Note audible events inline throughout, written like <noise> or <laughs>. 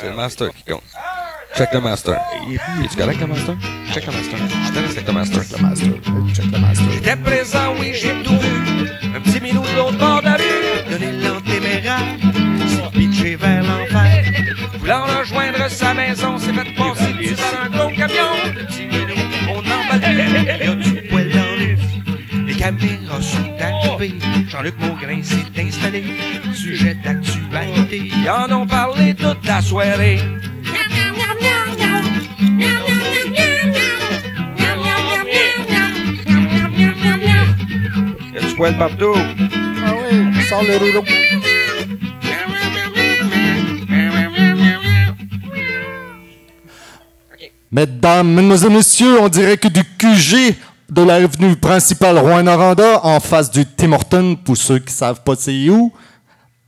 C'est le master qui compte. Check le master. Es-tu correct le master? Check le master. Je te laisse avec le master. Le master. Check le master. J'étais présent, oui, j'ai tout vu. Un petit minou de l'autre bord de la rue. Donner l'antéméraire. S'est pitché vers l'enfer. Voulant rejoindre sa maison, s'est fait passer par un gros camion. Le petit minou, on emballe. Sont. Jean-Luc Maugrain s'est installé. Sujet d'actualité. Ils en ont parlé toute la soirée. Y a du poil partout. Ah oui, sors le rouleau. Mesdames, mesdemoiselles, messieurs, on dirait que du QG de l'avenue principale Rouen-Noranda, en face du Tim Horton, pour ceux qui savent pas c'est où,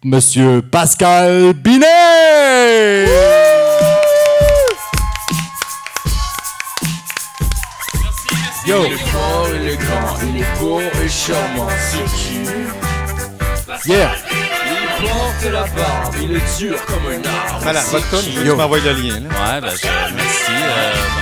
Monsieur Pascal Binet! Yo! Il est fort, il est grand, il est beau et charmant, c'est qui Yeah! Il porte la barbe, il est dur comme un arbre. Voilà, c'est votre tonne, qui je veux que tu m'envoies le lien. Là. Ouais, ben, je- merci. euh, donc,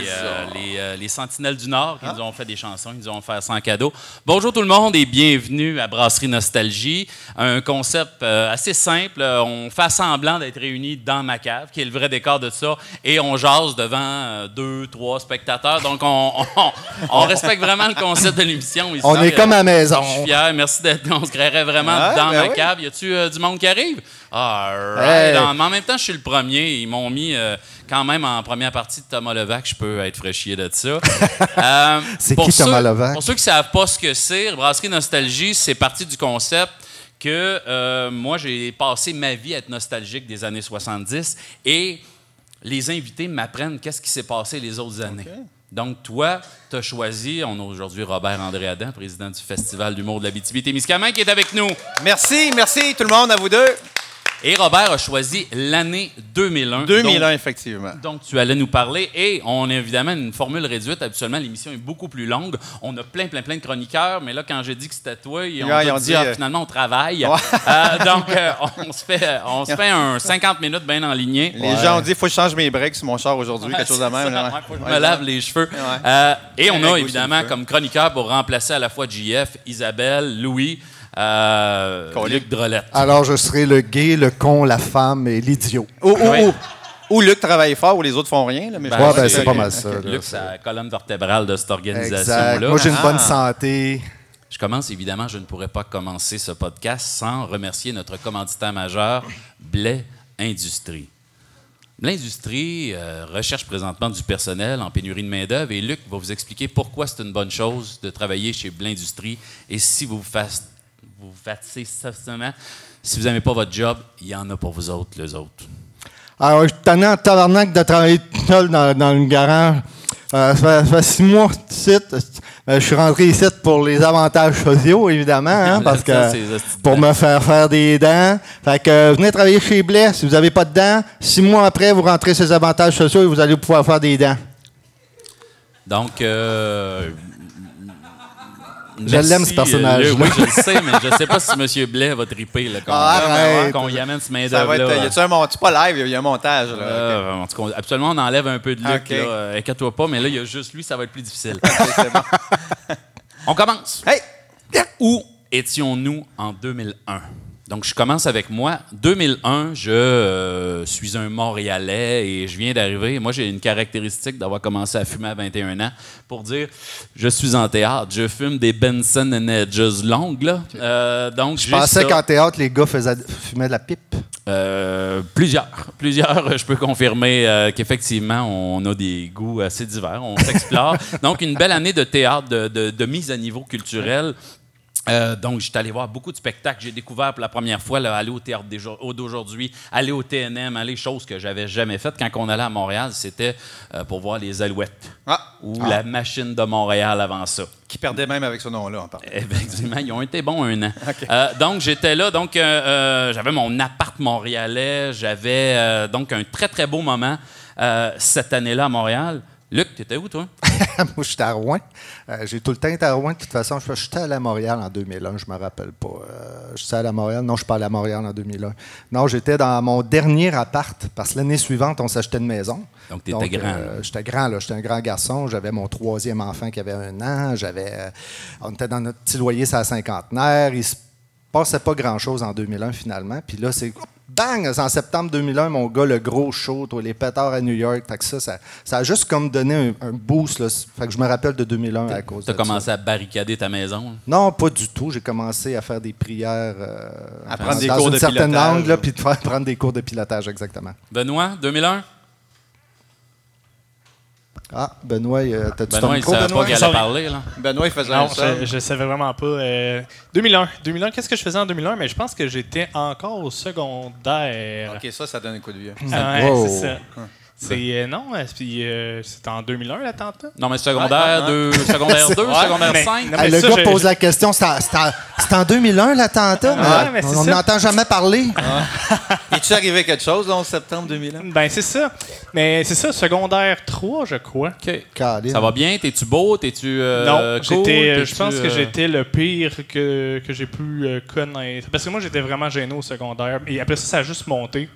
les, euh, les, euh, les Sentinelles du Nord qui nous ont fait des chansons, qui nous ont fait sans cadeau. Bonjour tout le monde et bienvenue à Brasserie Nostalgie. Un concept euh, assez simple. On fait semblant d'être réunis dans ma cave, qui est le vrai décor de ça, et on jase devant deux, trois spectateurs. Donc, on, <laughs> on- on respecte vraiment le concept de l'émission. ici. On est comme à la maison. Je suis fier. Merci d'être. On se créerait vraiment dans ben ma oui. cave. Y a-tu du monde qui arrive? Ah, Hey. right. Mais en même temps, je suis le premier. Ils m'ont mis quand même en première partie de Thomas Levac. Je peux être fraîchier de ça. <laughs> Euh, C'est pour qui, Thomas ceux- Levac? Pour ceux qui ne savent pas ce que c'est, Brasserie Nostalgie, c'est parti du concept que euh, moi, j'ai passé ma vie à être nostalgique des années 70 et les invités m'apprennent qu'est-ce qui s'est passé les autres années. Donc, toi, tu as choisi, on a aujourd'hui Robert-André Adam, président du Festival d'humour de la BTB-Témiscamingue, qui est avec nous. Merci, merci tout le monde, à vous deux. Et Robert a choisi l'année 2001. 2001, dont- effectivement. donc, tu allais nous parler et on a évidemment une formule réduite. Habituellement, l'émission est beaucoup plus longue. On a plein, plein, plein de chroniqueurs, mais là, quand j'ai dit que c'était toi, ils ont, Ouais, tous ils ont dit, dit, Ah, euh, finalement, on travaille. Ouais. Euh, donc, euh, on se fait, on se <laughs> fait un 50 minutes bien enligné. Les gens ont dit, il faut que je change mes breaks sur mon char aujourd'hui, quelque chose de même. ça, faut que je me lave les cheveux. Et on a évidemment comme chroniqueur pour remplacer à la fois JF, Isabelle, Louis, euh. Luc Drolette. Alors, je serai le gay, le con, la femme et l'idiot. Ou, ou, Luc travaille fort, ou les autres font rien. Là, mais ben, que c'est pas mal ça. là. Luc, c'est la colonne vertébrale de cette organisation-là. Moi, j'ai une Ah. bonne santé. Je commence, évidemment, je ne pourrais pas commencer ce podcast sans remercier notre commanditaire majeur, Blais Industrie. Blais Industrie euh, recherche présentement du personnel en pénurie de main-d'œuvre et Luc va vous expliquer pourquoi c'est une bonne chose de travailler chez Blais Industrie et si vous vous faites vous fatiguez sérieusement, si vous n'aimez pas votre job, il y en a pour vous autres, les autres. Alors, je suis en tabarnak de travailler tout seul dans, dans le garage. Euh, ça, fait, ça fait six mois ici. Euh, je suis rentré ici pour les avantages sociaux, évidemment, hein, <laughs> parce que pour me faire faire des dents. Fait que euh, venez travailler chez Blais. Si vous n'avez pas de dents, six mois après, vous rentrez ces avantages sociaux et vous allez pouvoir faire des dents. Donc, euh, Je l'aime, ce euh, oui, je le sais, mais je ne sais pas si M. Blais va triper là, qu'on Ah, qu'on y amène ce Ça va main-d'œuvre-là. être, y a-tu un montage? Pas live, il y a un montage. Là. Euh, en tout cas, absolument, on enlève un peu de Luc. Ok. là. Euh, Inquiète-toi pas, mais là, il y a juste lui, ça va être plus difficile. Bon. <laughs> on commence. Hey! Où étions-nous en 2001? Donc, je commence avec moi. 2001, je euh, suis un Montréalais et je viens d'arriver. Moi, j'ai une caractéristique d'avoir commencé à fumer à 21 ans pour dire je suis en théâtre. Je fume des Benson and Hedges longues. Là. Euh, donc, Je pensais qu'en théâtre, les gars faisaient, fumaient de la pipe. Euh, plusieurs. <laughs> Plusieurs, je peux confirmer qu'effectivement, on a des goûts assez divers. On s'explore. <laughs> donc, une belle année de théâtre, de, de- de mise à niveau culturel. Euh, donc, j'étais allé voir beaucoup de spectacles. J'ai découvert pour la première fois là, aller au théâtre d'aujourd'hui, aller au TNM, aller choses que j'avais jamais faites. Quand on allait à Montréal, c'était euh, pour voir les Alouettes Ah, ou la machine de Montréal avant ça. qui perdait même avec ce nom-là, en partant. Effectivement, ils ont été bons un an. <laughs> Euh, donc, j'étais là. Donc, j'avais mon appart montréalais. J'avais donc un très, très beau moment cette année-là à Montréal. Luc, t'étais où, toi? <laughs> Moi, j'étais à Rouen. Euh, j'ai tout le temps été à Rouen. De toute façon, je j'étais allé à Montréal en 2001. Je me rappelle pas. Euh, j'étais allé à Montréal. Non, je suis pas allé à Montréal en 2001. Non, j'étais dans mon dernier appart parce que l'année suivante, on s'achetait une maison. Donc, t'étais grand. euh, j'étais grand, là. J'étais un grand garçon. J'avais mon troisième enfant qui avait un an. J'avais, on était dans notre petit loyer, c'est à cinquantenaire. Il se passait pas grand-chose en 2001, finalement. Puis là, c'est... Bang! En septembre 2001, mon gars, le gros show, toi, les pétards à New York. Fait que ça, ça, ça a juste comme donné un, un boost. Là. Fait que je me rappelle de 2001 à cause T'as de commencé ça. à barricader ta maison. Non, pas du tout. J'ai commencé à faire des prières euh, À prendre des dans cours une de certaine pilotage. langue, là, puis de faire prendre des cours de pilotage, exactement. Benoît, 2001? Ah, Benoît, euh, t'as-tu ton Benoît, il micro, savait pas Benoît? allait Sorry. parler, là. Benoît, il faisait Non, un seul. je, je savais vraiment pas. euh, 2001. 2001, qu'est-ce que je faisais en 2001? Mais je pense que j'étais encore au secondaire. OK, ça, ça donne un coup de vieux. Ah ouais, Wow. c'est ça. C'est, euh, non, euh, puis euh, c'était en 2001 l'attente. Non, mais secondaire Ouais, 2, secondaire <laughs> 2, secondaire Mais- 5. non, Hey, mais le ça, gars pose la question. C'est en, c'est en- c'est en 2001, l'attentat? Ouais, mais on c'est ça. n'entend jamais parler. <laughs> <laughs> Es-tu arrivé quelque chose le 11 septembre 2001? Ben, c'est ça. Mais c'est ça, secondaire 3, je crois. OK. Ça va bien? T'es-tu beau? T'es-tu euh, non, cool? j'étais, je pense que euh, j'étais le pire que, que j'ai pu euh, connaître. Parce que moi, j'étais vraiment gêné au secondaire. Et après ça, ça a juste monté.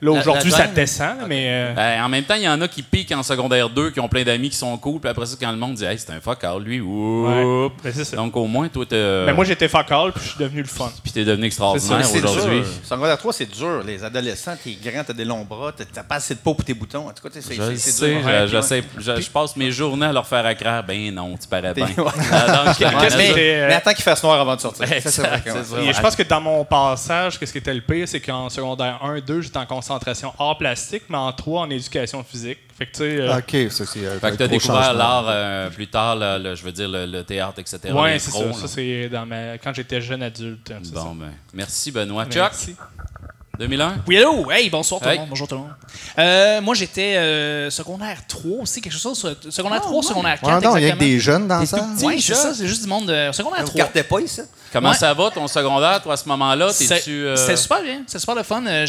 Là, aujourd'hui, ça descend, mais. euh, Ben, en même temps, il y en a qui piquent en secondaire 2, qui ont plein d'amis qui sont cool, puis après ça, quand le monde dit Hey, c'est un fuck out, lui, ouais. oups. Ben, c'est ça. Donc, au moins, toi, t'es. Ben, moi, j'étais focal, puis je suis devenu le fun. Puis t'es devenu extraordinaire aujourd'hui. Secondaire 3, c'est dur. Les adolescents, t'es grand, t'as des longs bras, t'as- pas assez de peau pour tes boutons. En tout cas, tu sais, c'est dur. je, Ouais, je ouais. sais, je, je passe mes journées à leur faire accraire. Ben non, tu parais bien. <laughs> <laughs> Ah, mais, euh, mais attends qu'il fasse noir avant de sortir. <laughs> Je pense que dans mon passage, qu'est-ce qui était le pire, c'est qu'en secondaire 1, 2, j'étais en concentration art plastique, mais en 3, en éducation physique. Fait que, tu euh, OK, ça, c'est euh, Fait que t'as gros découvert l'art euh, plus tard, là, le- je veux dire, le, le théâtre, etc. ouais, les c'est ça. Ça, c'est dans ma... quand j'étais jeune adulte. c'est Bon, ça. ben, merci Benoît. Chuck, Merci. 2001? Oui, allô? Hey, bonsoir tout Hey. le monde. Bonjour tout le monde. Euh, moi, j'étais euh, secondaire 3 aussi, quelque chose. Secondaire 3, secondaire 4. Ouais, non, il y a des jeunes dans ça. Oui, c'est ça. c'est juste du monde de secondaire Vous 3. cartez pas ici? Comment Ouais. ça va ton secondaire, toi, à ce moment-là? C'est- T'es-tu. euh, C'était super bien, c'était super le fun. Euh,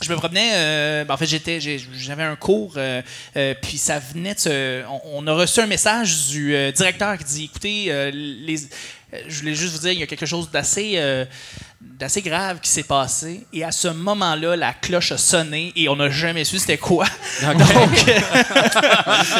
Je, me promenais, euh, ben, en fait, j'étais, j'avais un cours, euh, euh, puis ça venait de on, on a reçu un message du euh, directeur qui dit écoutez, euh, les, euh, je voulais juste vous dire, il y a quelque chose d'assez. Euh, d'assez grave qui s'est passé et à ce moment-là la cloche a sonné et on n'a jamais su c'était quoi <laughs> donc, <laughs>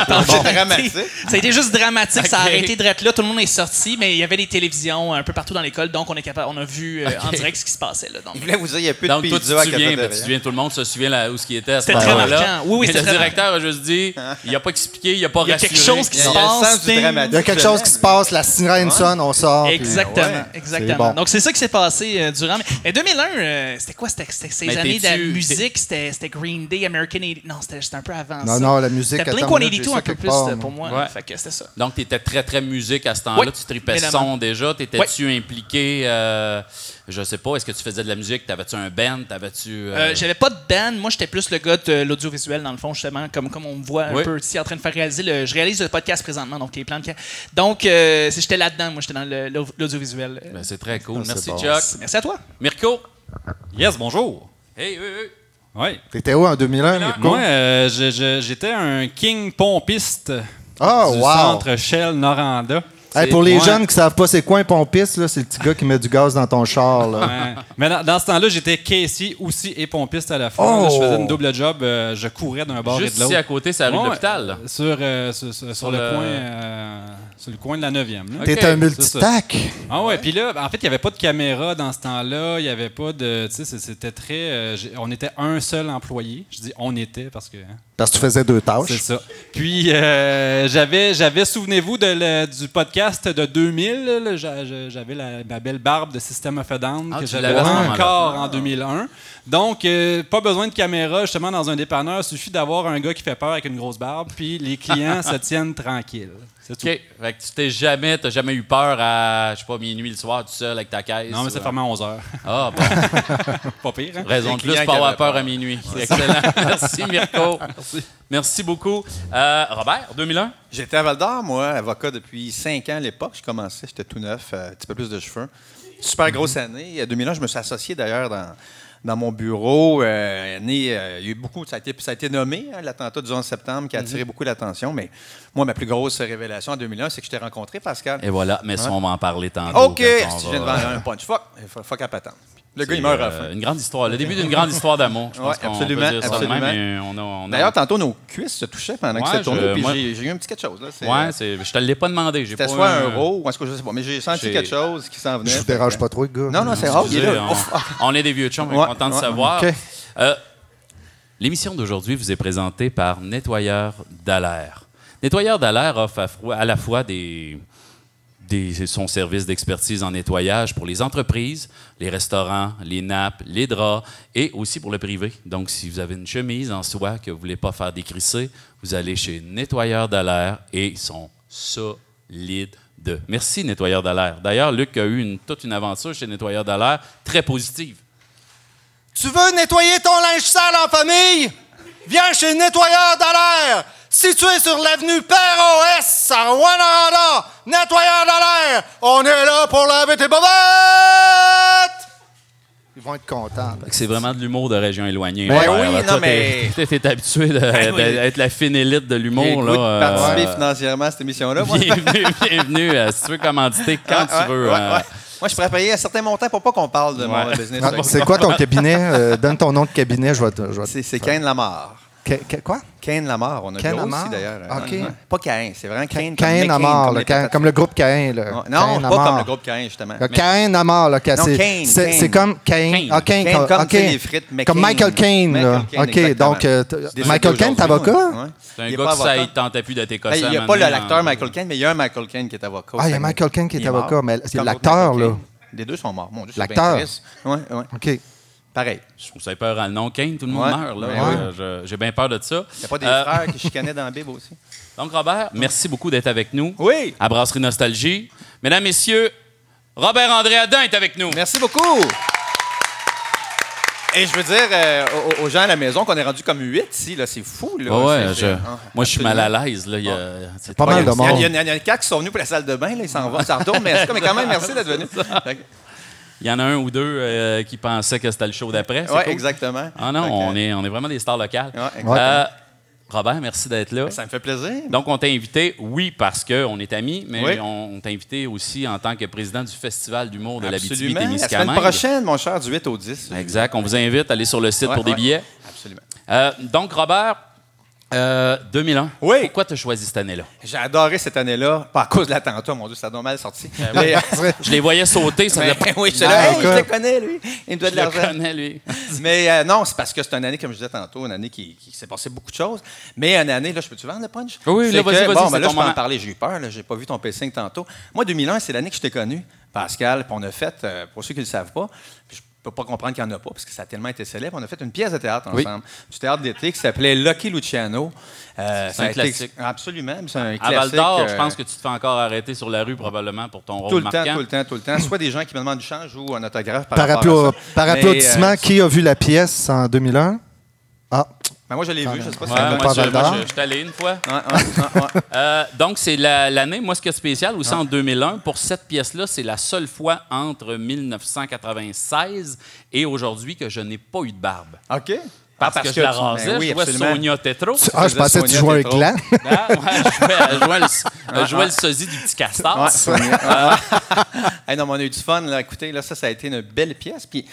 donc, C'est dramatique. ça a été juste dramatique ça a arrêté de être là tout le monde est sorti mais il y avait des télévisions un peu partout dans l'école donc on est capable on a vu euh, en direct ce qui se passait là donc Il voulait vous dire, il n'y a plus de Donc, toi, tu pizza te à souviens, ben, tu souviens, tout le monde se souvient là, où ce qui était à ce C'était très marquant. Oui, oui, Mais le très directeur a juste dit, il n'a pas expliqué, il n'a pas Il y a rassuré. quelque chose qui se passe. Il y a quelque chose qui se passe, la sirène sonne, on sort. Exactement, exactement. bon. Donc c'est ça qui s'est passé euh, durant. Mais, mais 2001, euh, c'était quoi? C'était c'était ces Mais années de la musique, c'était c'était Green Day, American 80. Non, c'était c'était un peu avant Non, ça. non, la musique, C'était Blink une minute, 182 j'ai un peu plus part, euh, pour moi. Ouais. Fait que c'était ça. Donc, tu étais très, très musique à ce temps-là. Oui, tu tripais son déjà? T'étais-tu impliqué, euh, je sais pas, est-ce que tu faisais de la musique? T'avais-tu un band? T'avais-tu... euh, Euh, J'avais pas de band. Moi, j'étais plus le gars de l'audiovisuel, dans le fond, justement, comme, comme on me voit un Oui. peu ici en train de faire réaliser. Le, je réalise le podcast présentement, donc les plans de. Donc, euh, j'étais là-dedans. Moi, j'étais dans l'audiovisuel. Ben, c'est très cool. Ah, Merci, bon. Chuck. Merci à toi. Mirko? Yes, bonjour. Hey, oui, oui. Oui. T'étais où en 2001, Mirko? Moi, euh, j'étais un king pompiste Oh, du wow! centre Shell Noranda. Hey, pour les Ouais. jeunes qui savent pas c'est quoi un pompiste, là, c'est le petit gars qui met du gaz dans ton char. Là. Ouais. Mais dans, dans ce temps-là, j'étais caissier aussi et pompiste à la fois. Oh! Là, je faisais une double job. euh, je courais d'un bord Juste et de ici l'autre. à côté, c'est la rue de l'hôpital. Sur, euh, sur, sur- sur Sur le, le- coin, euh, sur le coin de la 9e. là. T'es un c'est multitac. Ah ouais, puis là, en fait, il n'y avait pas de caméra dans ce temps-là. Il n'y avait pas de. Tu sais, c'est- c'était très. euh, on était un seul employé. Je dis on était parce que. hein, Parce que tu faisais deux C'est tâches. ça. Puis, euh, j'avais, j'avais souvenez-vous de le- du podcast de 2000. là, j'a- j'a- j'avais la, ma belle barbe de System of a Down Ah, que j'avais encore en 2001. Donc, euh, pas besoin de caméra justement dans un dépanneur. Il suffit d'avoir un gars qui fait peur avec une grosse barbe. Puis, les clients <laughs> se tiennent tranquilles. C'est tout. OK. Fait que tu t'es jamais, t'as jamais eu peur à, je sais pas, minuit le soir, tout seul avec ta caisse. Non, mais c'est fermé à 11 h. Ah, bon. <laughs> pas pire, hein? Raison de plus pour avoir peur peur. à minuit. Excellent. <laughs> Merci, Mirko. Merci. beaucoup. Euh, Robert, 2001? J'étais à Val d'Or, moi, avocat depuis cinq ans à l'époque. Je commençais, j'étais tout neuf, euh, un petit peu plus de cheveux. Super grosse année. En 2001, je me suis associé d'ailleurs dans, dans mon bureau. Euh, né, euh, il y a eu beaucoup, ça a été, ça a été nommé, hein, l'attentat du 11 septembre, qui a attiré beaucoup l'attention. Mais moi, ma plus grosse révélation en 2001, c'est que je t'ai rencontré, Pascal. Et voilà, mais ça, Ouais. on va en parler tantôt. OK, si va- viens de vendre un punch, fuck, fuck à patente. Le gars, il meurt à la euh, fin. Une grande histoire. Le début d'une grande histoire d'amour. Je pense Ouais, qu'on absolument, peut dire ça de même, absolument. mais on a- on a- D'ailleurs, tantôt, nos cuisses se touchaient pendant que c'était tourné, je- puis moi- j'ai eu un petit quelque chose. Là. Ouais, je te l'ai pas demandé. C'était pas soit un euro, ou est-ce que je sais pas, mais j'ai senti quelque chose qui s'en venait. Je vous dérange pas trop, le gars. Non, non, c'est rare. <laughs> On, est des vieux chums, on est content de savoir. Euh, L'émission d'aujourd'hui vous est présentée par Nettoyeur d'Alair. Nettoyeur d'Alair offre à la fois des, son service d'expertise en nettoyage pour les entreprises, les restaurants, les nappes, les draps et aussi pour le privé. Donc, si vous avez une chemise en soie que vous ne voulez pas faire décrisser, vous allez chez Nettoyeur d'Alair et ils sont solides. Merci, Nettoyeur d'Alair. D'ailleurs, Luc a eu toute une aventure chez Nettoyeur d'Alair très positive. Tu veux nettoyer ton linge sale en famille? Viens chez Nettoyeur d'Alair! Situé sur l'avenue Père-OS à Rwanda, Nettoyeur d'Alair! On est là pour laver tes bobettes! Ils vont être contents. C'est vraiment de l'humour de région éloignée. Ben oui, là. non, Toi, mais- t'es- <laughs> T'es habitué de- Ben oui. d'être la fine élite de l'humour. là, de euh, participer financièrement à cette émission-là. bienvenue, bienvenue. euh, si tu veux commanditer quand Ouais, tu ouais, veux. ouais, euh, ouais. Moi, je pourrais payer un certain montant pour pas qu'on parle de mon business. Ah, C'est quoi ton <laughs> cabinet? Euh, donne ton nom de cabinet, je vais te. C'est Kane Lamar. Quoi? Kane Lamar, on a Cain Lamar? aussi d'ailleurs. OK. Ouais. Pas Cain, c'est vraiment Kane. Cain Cain- comme le groupe Cain. Là. Non, Cain pas comme le groupe Cain, justement. Cain Amar, là, c'est- Cain, c'est Cain. c'est comme Cain. Cain. Ah, Cain, Cain, comme- les frites, mais Comme Cain. Michael Caine, là. Michael Caine, OK, donc euh, Michael Caine, t'es avocat? C'est un gars qui ça, il tentait plus d'être écossais. Ben, Il n'y a pas l'acteur Michael Caine, mais il y a un Michael Caine qui est avocat. Ah, il y a Michael Caine qui est avocat, mais c'est l'acteur, là. Les deux sont morts. Mon Dieu, L'acteur. Ouais, ouais. OK. Pareil. Je trouve ça peur à le nom Kane, tout le monde Ouais. meurt. Là. Ouais. Euh, je- J'ai bien peur de ça. Il n'y a pas des Euh, frères qui <laughs> chicanaient dans la Bible aussi? Donc, Robert, merci beaucoup d'être avec nous Oui. à Brasserie Nostalgie. Mesdames, Messieurs, Robert André Adin est avec nous. Merci beaucoup. Et je veux dire euh, aux, aux gens à la maison qu'on est rendu comme 8 ici, là, c'est fou. Là. Ouais, je- ah, moi, je suis mal à l'aise. Là. Il y a- c'est Pas mal de Il y, a, monde. il y a- il y en a quatre qui sont venus pour la salle de bain, là, ils s'en vont, ils s'en retournent, mais, mais quand même, merci d'être venu. <laughs> Il y en a un ou deux euh, qui pensaient que c'était le show d'après. Oui, cool. exactement. Ah non, on est, on est vraiment des stars locales. Ouais, exactement. Euh, Robert, merci d'être là. Ça me fait plaisir. Donc, on t'a invité, oui, parce qu'on est amis, mais Oui. on, on t'a invité aussi en tant que président du Festival d'humour de Absolument. La semaine prochaine, mon cher, du 8 au 10. Exact. On vous invite à aller sur le site Ouais, pour des ouais. billets. Absolument. Euh, donc, Robert, euh, 2001. Oui. Pourquoi tu as choisi cette année-là? J'ai adoré cette année-là, pas à cause de l'attentat, mon Dieu, ça a mal sorti. Ben Mais- <laughs> Je les voyais sauter, ça Mais- faisait pas- oui, je là, hey, je te connais, lui. Il me doit Je de le l'argent. connais, lui. <laughs> Mais euh, non, c'est parce que c'est une année, comme je disais tantôt, une année qui, qui s'est passé beaucoup de choses. Mais une année, là, je peux-tu vendre le punch? Oui, là, vas-y, vas-y, Bon, ben là, je peux en parler. J'ai eu peur, j'ai pas vu ton pacing tantôt. Moi, 2001, c'est l'année que je t'ai connu, Pascal, puis on a fait, euh, pour ceux qui ne le savent pas, puis je peux pas comprendre qu'il n'y en a pas, parce que ça a tellement été célèbre, on a fait une pièce de théâtre Oui. ensemble, du théâtre d'été qui s'appelait Lucky Luciano. Euh, ça un a été- classique. absolument, c'est un À classique. Val d'Or, euh, je pense que tu te fais encore arrêter sur la rue probablement pour ton rôle tout le temps, tout le temps, tout le temps. Soit des gens qui me demandent du change ou un autographe par, Par, rapport à appla- ça. par Mais, applaudissement, euh, qui a vu la pièce en 2001? Ah, ben, moi, je l'ai vu, je sais pas si Ouais, ça moi, je, moi, je- je suis allé une fois. Ouais, ouais, ouais, ouais. <laughs> Euh, donc, c'est la- l'année, moi, ce qui est spécial aussi en 2001, pour cette pièce-là, c'est la seule fois entre 1996 et aujourd'hui que je n'ai pas eu de barbe. OK. Parce, Ah, que, je la tu- rasais, ben oui, je jouais absolument. Sonia Tetro. tu- ah, je pensais que tu jouais un gland. Ah, ouais, je jouais, je jouais <laughs> le, je jouais le sosie du petit castor. Ouais. <laughs> Hey, non, mais on a eu du fun. Là. Écoutez, là, ça, ça a été une belle pièce. Puis,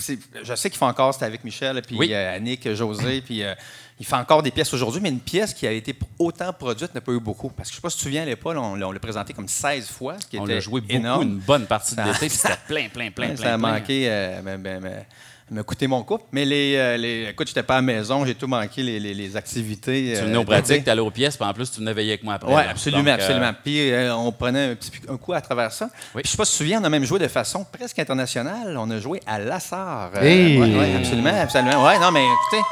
je sais qu'il fait encore, c'était avec Michel, puis Oui. euh, Annick, José, puis euh, il fait encore des pièces aujourd'hui, mais une pièce qui a été autant produite n'a pas eu beaucoup. Parce que je ne sais pas si tu te souviens, à l'époque, on, l'a- on l'a présenté comme 16 fois, ce qui On était l'a joué beaucoup, énorme. une bonne partie de l'été, c'était plein, plein, plein, <laughs> ça a plein. manqué, euh, ben, ben, ben, me coûter mon couple. Mais les, euh, les écoute, j'étais pas à la maison, j'ai tout manqué les, les- les activités. Tu euh, venais au d'été. pratique, tu allais aux pièces, puis en plus, tu venais veiller avec moi après. Oui, absolument, Donc, euh, absolument. Puis on prenait un, petit, un coup à travers ça. Oui. Puis je sais pas si tu te souviens, on a même joué de façon presque internationale. On a joué à Lassar. Euh, Hey! ouais, absolument, absolument. Ouais, non, mais écoutez,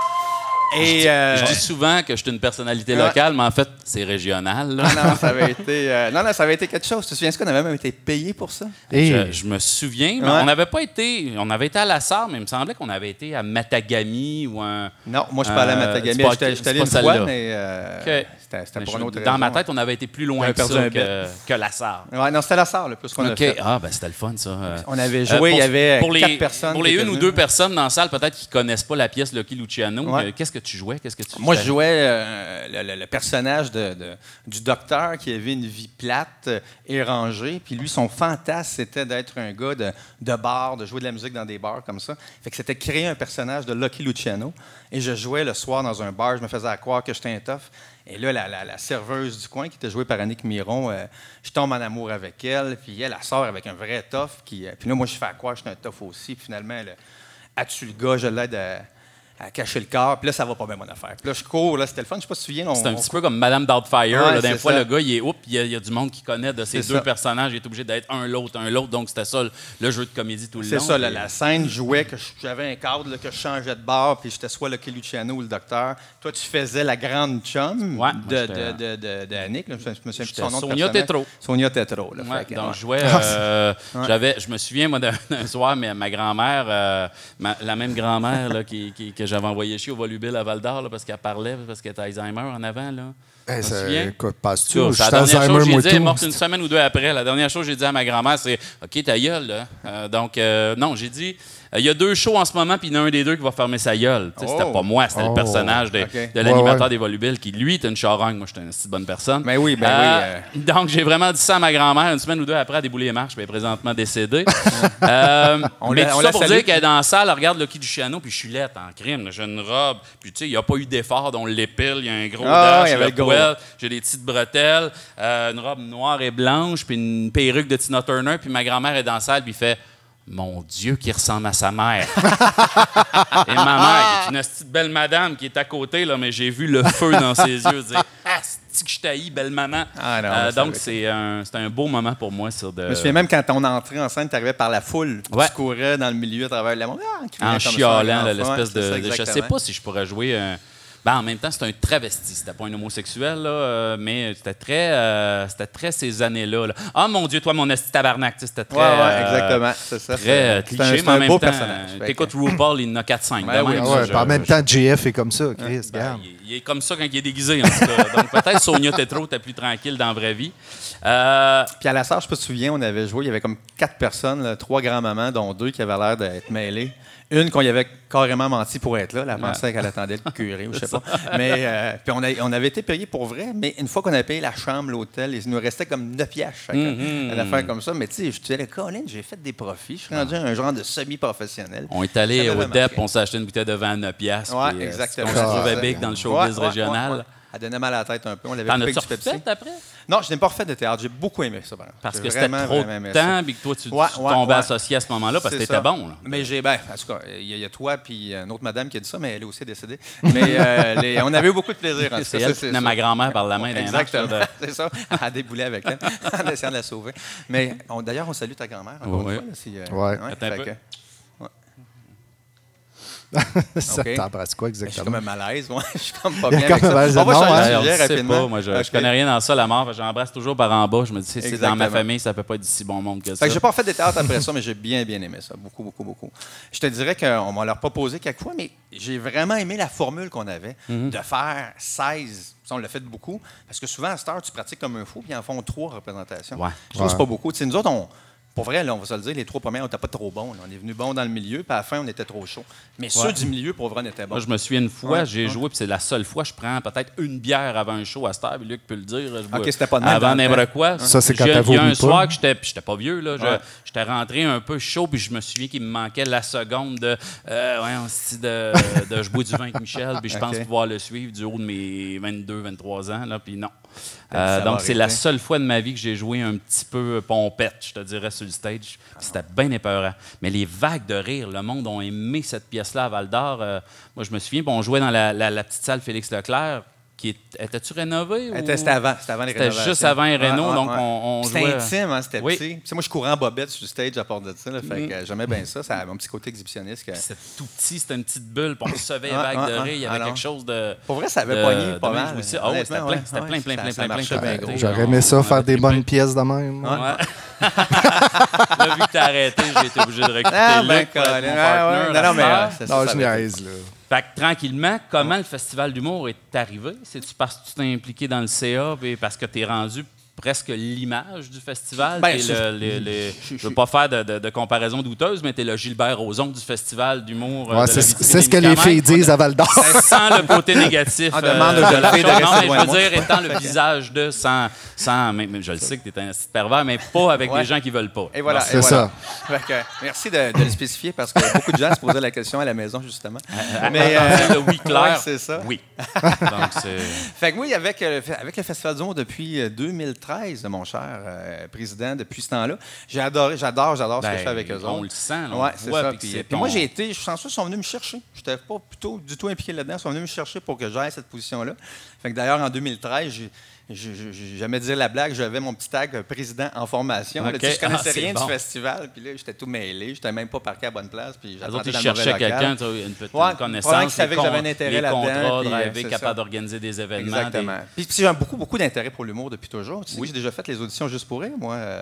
Et, euh, Je dis souvent que je suis une personnalité Ouais. locale, mais en fait, c'est régional. là. non, non, ça avait été, euh, non, non, ça avait été quelque chose. Tu te souviens qu'on avait même été payé pour ça? Et Je, je me souviens, mais Ouais. on n'avait pas été. On avait été à La Sarre, mais il me semblait qu'on avait été à Matagami ou un. Non, moi, je parlais à Euh, Matagami. c'est pas- J'étais j'étais allé c'est une pas fois, celle-là. mais euh, Ok. C'était c'était Mais pour je- une autre dans ma tête, on avait été plus loin que ça que, que. Ouais, non, c'était la Sarre, le plus qu'on a fait. Ah, ben c'était le fun, ça. Euh, On avait euh, joué, il y avait pour les, quatre personnes. Pour les une ou deux personnes dans la salle, peut-être qui connaissent pas la pièce Lucky Luciano, Ouais. euh, qu'est-ce que tu jouais? Qu'est-ce que tu Moi, je jouais euh, le, le- le personnage de, de- du docteur qui avait une vie plate euh, et rangée. Puis lui, son fantasme, c'était d'être un gars de, de bar, de jouer de la musique dans des bars comme ça. Fait que c'était créer un personnage de Lucky Luciano. Et je jouais le soir dans un bar. Je me faisais à croire que j'étais un tough. Et là, la, serveuse du coin, qui était jouée par Annick Miron, euh, je tombe en amour avec elle. Puis elle, sort avec un vrai. Qui, euh, puis là, moi, je fais à croire que j'étais un tough aussi. Puis finalement, elle, tue le gars, je l'aide à, à cacher le corps. Puis là, ça va pas bien, mon affaire. Puis là, je cours. Là, c'était le fun. Je sais pas si tu te souviens. C'est un on petit peu comme Madame Doubtfire. Ouais. D'un fois, ça. le gars, il est oups, il y, a- il y a du monde qui connaît de ces deux ça. personnages. Il est obligé d'être un l'autre, un l'autre. Donc, c'était ça le, le jeu de comédie tout le long. C'est ça, la, la scène jouait que j'avais un cadre, là, que je changeais de bar, puis j'étais soit Lucky Luciano ou le docteur. Toi, tu faisais la grande chum Ouais, de, moi, de, de, de- Annick. là. Je me souviens plus son nom Sonia. Tétrault. Sonia là. Ouais, que, donc, je jouais. euh, <laughs> j'avais, je me souviens, moi, d'un soir, mais ma grand-mère, euh, la même grand-mère qui, qui- que j'avais envoyé chier au Volubile à Val d'Or, parce qu'elle parlait, parce qu'elle était Alzheimer en avant. Là. Hey, me ça- quoi, passe-tu? La dernière Alzheimer, chose que j'ai dit, elle est tout. morte une semaine ou deux après. La dernière chose que j'ai dit à ma grand-mère, c'est OK, ta gueule. Là. Euh, donc, euh, non, j'ai dit il y a deux shows en ce moment, puis il y en a un des deux qui va fermer sa gueule. C'était Oh. pas moi, c'était Oh. le personnage de, l'animateur Ouais, ouais. des Volubiles qui, lui, était une charogne. Moi, j'étais une si bonne personne. Ben oui, ben Euh, oui, Donc, j'ai vraiment dit ça à ma grand-mère une semaine ou deux après à débouler les marches, puis elle est présentement décédée. <laughs> Euh, On mais tout on ça pour salue. dire qu'elle est dans la salle, elle regarde Lucky Luciano, puis je suis laite en crime. J'ai une robe, puis tu sais, il n'y a pas eu d'effort, on l'épile, il y a un gros Ah, dash, j'ai des petites bretelles, euh, une robe noire et blanche, puis une perruque de Tina Turner, puis ma grand-mère est dans la salle, puis il fait Mon Dieu, qui ressemble à sa mère. <laughs> et ma mère, qui est une petite belle madame qui est à côté, là, mais j'ai vu le feu dans ses yeux, dire Ah, c'est que je belle maman? Ah non, Euh, donc, c'est un, un beau moment pour moi. Sur de, Je me souviens même quand on entrait en scène, tu arrivais par la foule. Ouais. Tu courais dans le milieu à travers le monde. Ah, en chialant, l'espèce de, de- Je sais pas si je pourrais jouer. un- Ben, en même temps, c'est un travesti. C'était pas un homosexuel, là, euh, mais c'était très, euh, c'était très ces années-là. là. Ah, mon Dieu, toi, mon esti tabarnak. C'était très. Ouais, ouais, euh, exactement. C'est ça. Très c'est- cliché, c'est un- mais en un même beau temps, personnage. T'écoutes RuPaul, il en a 4-5. Ben oui, ouais, je- en même je- temps, JF est comme ça, Chris, ben, regarde. il, il est comme ça quand il est déguisé, en tout cas. Donc, peut-être Sonia Tetro était plus tranquille dans la vraie vie. Euh, Puis à la salle, je sais pas si tu te souviens, on avait joué, il y avait comme quatre personnes, là, trois grands-mamans, dont deux qui avaient l'air d'être mêlées. Une qu'on y avait carrément menti pour être là. Elle pensait qu'elle attendait le curé ou je sais pas. <laughs> Mais euh, puis on, a- on avait été payé pour vrai, mais une fois qu'on avait payé la chambre, l'hôtel, il nous restait comme 9 piastres chacun. Mhm. Une affaire comme ça. Mais tu sais, je disais, Colin, j'ai fait des profits. Je suis rendu un genre de semi-professionnel. on est allé au DEP, on s'est acheté une bouteille de vin à 9 piastres. Ouais, puis, euh, exactement. On se trouvait Ah, big dans le showbiz ouais, régional. ouais. Elle donnait mal à la tête un peu. On l'avait coupé du Pepsi. après? Non, je n'ai pas refait de théâtre. J'ai beaucoup aimé ça. Parce que c'était trop de temps, puis que toi, tu, Ouais, tu ouais, tombais ouais. associé à ce moment-là parce que t'étais bon. Là. Mais j'ai, ben, en tout cas, il y, a- il y a toi puis une autre madame qui a dit ça, mais elle est aussi décédée. Mais euh, <laughs> les- on avait eu beaucoup de plaisir. C'est elle ça, qui tenait ma grand-mère par la main Exactement, de- <laughs> c'est ça. À débouler avec elle, <laughs> en essayant de la sauver. Mais d'ailleurs, on salue ta grand-mère. encore Ouais. une fois, là, si, euh, Ouais. Attends un fait peu. que- <laughs> Ça t'embrasse quoi ben, je suis exactement? comme un malaise, moi. <laughs> Je suis comme pas bien comme avec ça. malaise On de va non, changer hein? de Alors, sujet je sais rapidement. pas, moi, je, je OK. connais rien dans ça, la mort. J'embrasse toujours par en bas. Je me dis, si c'est dans ma Exactement. famille, ça peut pas être si bon monde que ça. Fait que j'ai pas fait de théâtre après ça, mais j'ai bien, bien aimé ça. Beaucoup, beaucoup, beaucoup. Je te dirais qu'on m'a leur proposé quelques fois, mais j'ai vraiment aimé la formule qu'on avait Mhm. de faire 16. Ça, on l'a fait beaucoup. Parce que souvent, à cette heure, tu pratiques comme un fou, puis ils en font trois représentations. Ouais. Je trouve que c'est pas beaucoup. Tu sais, nous autres, on. Pour vrai, là, on va se le dire, les trois premières, on n'était pas trop bons. là. On est venu bon dans le milieu, puis à la fin, on était trop chaud. Mais ceux du milieu, pour vrai, on était bons. Moi, je me souviens une fois, Ouais, j'ai ouais. joué, puis c'est la seule fois, je prends peut-être une bière avant un show à cette heure, puis Luc peut le dire. je bois- c'était pas de Avant n'importe quoi. Ça, c'est quand t'as Il y a un pas. soir que j'étais, puis j'étais pas vieux, là. J'étais rentré un peu chaud, puis je me souviens qu'il me manquait la seconde de, euh, ouais, on se dit de, de <laughs> je bois du vin avec Michel, puis je pense pouvoir le suivre du haut de mes 22, 23 ans, là, puis non. Euh, donc, c'est la seule fois de ma vie que j'ai joué un petit peu pompette, je te dirais, sur le stage. C'était bien épeurant. Mais les vagues de rire, le monde a aimé cette pièce-là à Val d'Or. Euh, moi, je me souviens, on jouait dans la, la- la petite salle Félix Leclerc. Qui étais-tu rénové? ou- C'était avant, c'était avant les C'était juste avant les Ouais, rénos, ouais, donc ouais. on, on C'était jouait- intime, hein, c'était Oui. petit. Moi, je courais en bobette sur le stage à part de ça. là, fait Mm. que euh, j'aimais bien ça. Ça avait mon petit côté exhibitionniste. que- C'était tout petit, c'était une petite bulle, puis on recevait les vagues de rire. Il y avait quelque chose de. Pour vrai, ça avait de- pogné de pas mal. Ah ouais, c'était plein, c'était plein, plein, plein, plein, plein, plein. gros. J'aurais aimé ça, faire des <laughs> bonnes pièces de même. Ouais. <laughs> là, vu que t'as arrêté, j'ai été obligé de recruter Ah, ben, à Non, non, mais faire. euh, c'est ça, Non, je niaise, là. Fait que tranquillement, comment le festival d'humour est arrivé? C'est-tu parce que tu t'es impliqué dans le CA et parce que tu es rendu presque l'image du festival. Ben, je ne veux pas faire de, comparaison douteuse, mais tu es le Gilbert Rozon du festival d'humour. Euh, c'est ce que les filles disent à Val d'Or. Sans le côté négatif <laughs> euh, je veux dire, étant le visage de, sans. sans je le sais que tu es un petit pervers, mais pas avec ouais. des gens qui veulent pas. Et voilà. C'est ça. <laughs> Merci de, le spécifier parce que beaucoup de gens se posaient la question à la maison, justement. Euh, mais le oui clair. c'est ça. Oui. <laughs> Donc, fait que oui, avec, avec le Festival d'humour depuis 2013, 13, mon cher euh, président, depuis ce temps-là. J'ai adoré, j'adore, j'adore ce que je ben, fais avec eux on. On le sent, là. Ouais, c'est ça. Puis, moi, j'ai été, je sens chanceux, ils sont venus me chercher. Je n'étais pas plutôt du tout impliqué là-dedans. Ils sont venus me chercher pour que j'aille à cette position-là. Fait que d'ailleurs, en 2013, j'ai Jamais dire la blague, j'avais mon petit tag euh, président en formation. Là, OK. tu sais, je connaissais Ah, rien bon. du festival, puis là, j'étais tout mêlé, j'étais même pas parqué à la bonne place, puis Les j'attendais dans local. quelqu'un, tu une petite Ouais, connaissance. les que j'avais un intérêt les là-dedans, contrats, puis, euh, capable d'organiser des événements. Exactement. des- Puis, puis j'ai beaucoup, beaucoup d'intérêt pour l'humour depuis toujours. Tu sais, J'ai déjà fait les auditions juste pour rire, moi. euh,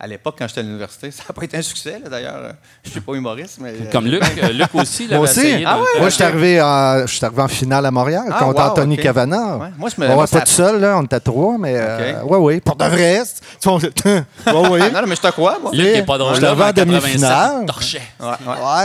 à l'époque, quand j'étais à l'université, <laughs> ça n'a pas été un succès, là, d'ailleurs. Je suis pas humoriste, mais. Comme Luc, <laughs> Luc aussi, là, Moi aussi. Ah ouais? Moi, je suis arrivé, en- je suis arrivé en finale à Montréal Ah, contre Anthony. Cavana. Moi, je me- moi, pas tout seul, là, on était trois, mais euh, ouais, oui, pour de vrai. c'est- <laughs> ouais, oui. Ah, non, non, mais je te crois, moi. Luc n'est pas drôle. L'avais mais en 87, demi-finale. torchait. Ouais, ouais.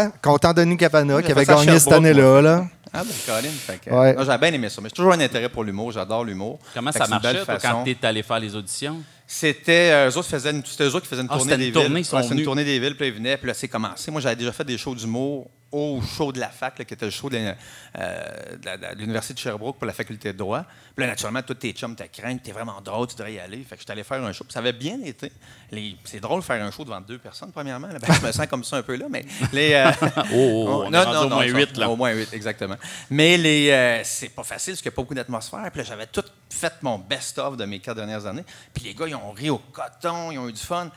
Ouais, contre Anthony Cavana, qui avait fait ça à gagné cette Sherbrooke, année-là. Là. Ah, ben, Colin. Fait que, Ouais. non, J'avais bien aimé ça. Mais j'ai toujours un intérêt pour l'humour. J'adore l'humour. Comment Fait ça c'est une belle marchait, toi, façon. quand tu es allé faire les auditions? C'était euh, eux autres faisaient une, c'était eux autres qui faisaient une Ah, tournée c'était des une tournée, villes. ils sont Ouais, c'était une venus. tournée des villes, puis là, ils venaient, puis là, c'est commencé. Moi, j'avais déjà fait des shows d'humour au show de la fac, là, qui était le show de, euh, de l'Université de Sherbrooke pour la faculté de droit. Puis là, naturellement, tous tes chums t'as craint, t'es vraiment drôle, tu devrais y aller. Fait que j'étais allé faire un show, puis ça avait bien été. Les- C'est drôle de faire un show devant deux personnes, premièrement. là. Ben, je me sens comme ça un peu là, mais les. euh, <laughs> Oh, oh, on est rendu au moins huit, là. Au moins huit, exactement. Mais les, euh, c'est pas facile parce qu'il n'y a pas beaucoup d'atmosphère. Puis là, j'avais tout fait mon best-of de mes quatre dernières années. Puis les gars, ils ont ri au coton, ils ont eu du fun.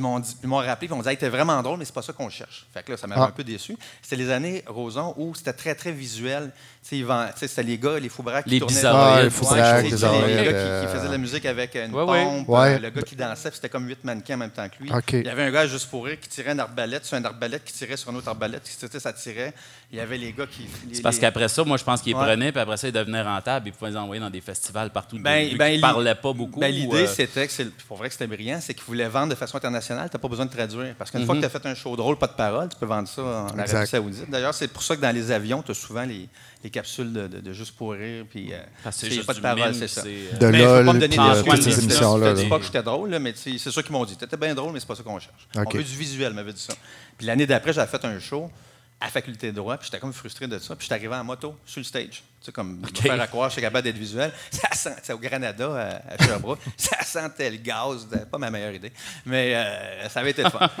Puis ils m'ont rappelé, puis ils m'ont dit, hey, t'es vraiment drôle, mais c'est pas ça qu'on cherche. Fait que là, ça m'avait Ah. un peu déçu. C'était les années Roson où c'était très, très visuel. Ils c'était les gars, les foubraques qui Les tournaient. Ah, les foubraques, les les gars qui, euh, qui faisaient de la musique avec une Ouais, pompe, Ouais. le gars qui dansait, puis c'était comme huit mannequins en même temps que lui. Il y avait un gars juste pour rire qui tirait une arbalète sur une arbalète qui tirait sur une autre arbalète, qui ça tirait. Il y avait les gars qui. C'est parce les- qu'après ça, moi, je pense qu'ils Ouais. prenaient, puis après ça, ils devenaient rentables, ils pouvaient les envoyer dans des festivals partout. Ben, ben, qu'ils l'i- parlaient pas beaucoup. ben, L'idée, euh, c'était que c'est pour vrai que c'était brillant, c'est qu'ils voulaient vendre de façon internationale, tu n'as pas besoin de traduire. Parce qu'une Mhm. fois que tu as fait un show drôle, pas de parole, tu peux vendre ça en Arabie. Saoudite. D'ailleurs, c'est pour ça que dans les avions, tu as souvent les capsules de, de- de juste pour rire. Puis, euh, parce que c'est juste pas de du parole, c'est ça. euh, De Mais peux LOL, pas me donner puis des euh, ces là. ces émissions-là. Je te dis là. pas que j'étais drôle, là, mais c'est ça qu'ils m'ont dit. Tu étais bien drôle, mais c'est pas ça qu'on cherche. OK. On veut du visuel, m'avait dit ça. Puis l'année d'après, j'avais fait un show à faculté de droit, puis j'étais comme frustré de ça. Puis j'étais arrivé en moto sur le stage. Tu sais, comme me faire à croire, je suis capable d'être visuel. <laughs> Ça sent, au Granada, à, à Sherbrooke, <laughs> ça sentait le gaz. C'était pas ma meilleure idée. Mais euh, ça avait été le fun. <laughs>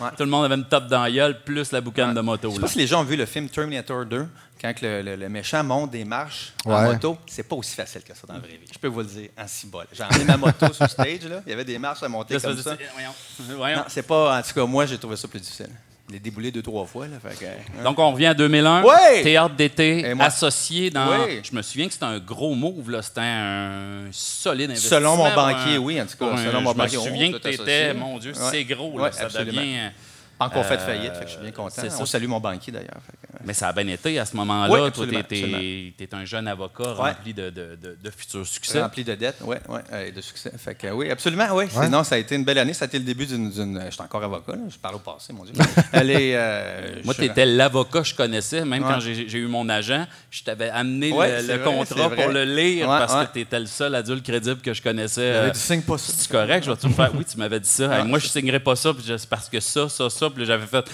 Ouais. Tout le monde avait une top dans la gueule, plus la boucane de moto. Je sais là. pas si les gens ont vu le film Terminator 2, quand que le, le- le méchant monte des marches en moto. C'est pas aussi facile que ça dans la vraie vie. Je peux vous le dire en six bol. J'ai emmené ma moto sur le stage, là. il y avait des marches à monter Là, comme ça. voyons, voyons. Non, c'est pas. En tout cas, moi, j'ai trouvé ça plus difficile. Je l'ai déboulé deux, trois fois. Là, fait que, hein. Donc, on revient à 2001. Ouais! Théâtre d'été, associé dans. Je me souviens que c'était un gros move, là. C'était un solide investissement. Selon mon banquier, un- oui, en tout cas, un- selon mon je me banquier, souviens que tu étais, associé. mon Dieu, Ouais. c'est gros, là. Ça absolument. devient. Pas encore fait Euh, faillite, fait que je suis bien content. ça. On salue mon banquier d'ailleurs. Mais ça a bien été à ce moment-là. Oui, Toi, absolument, tu es, un jeune avocat rempli de, de, de, de futurs succès. Rempli de dettes, oui, oui, euh, et de succès. Fait que, oui, absolument, oui. Ouais. Sinon, ça a été une belle année. Ça a été le début d'une. Je suis encore avocat, là. je parle au passé, mon Dieu. <laughs> Elle est, euh, Moi, tu étais l'avocat que je connaissais. Même Ouais. quand j'ai eu mon agent, je t'avais amené Ouais, le, c'est le vrai, contrat pour le lire Ouais, parce ouais. que tu étais le seul adulte crédible que je connaissais. J'avais euh, dit, signe pas ça. C'est correct, je vais te faire? Oui, tu m'avais dit ça. Hey, moi, je signerais pas ça, puis je- c'est parce que ça, ça, ça. Puis j'avais fait.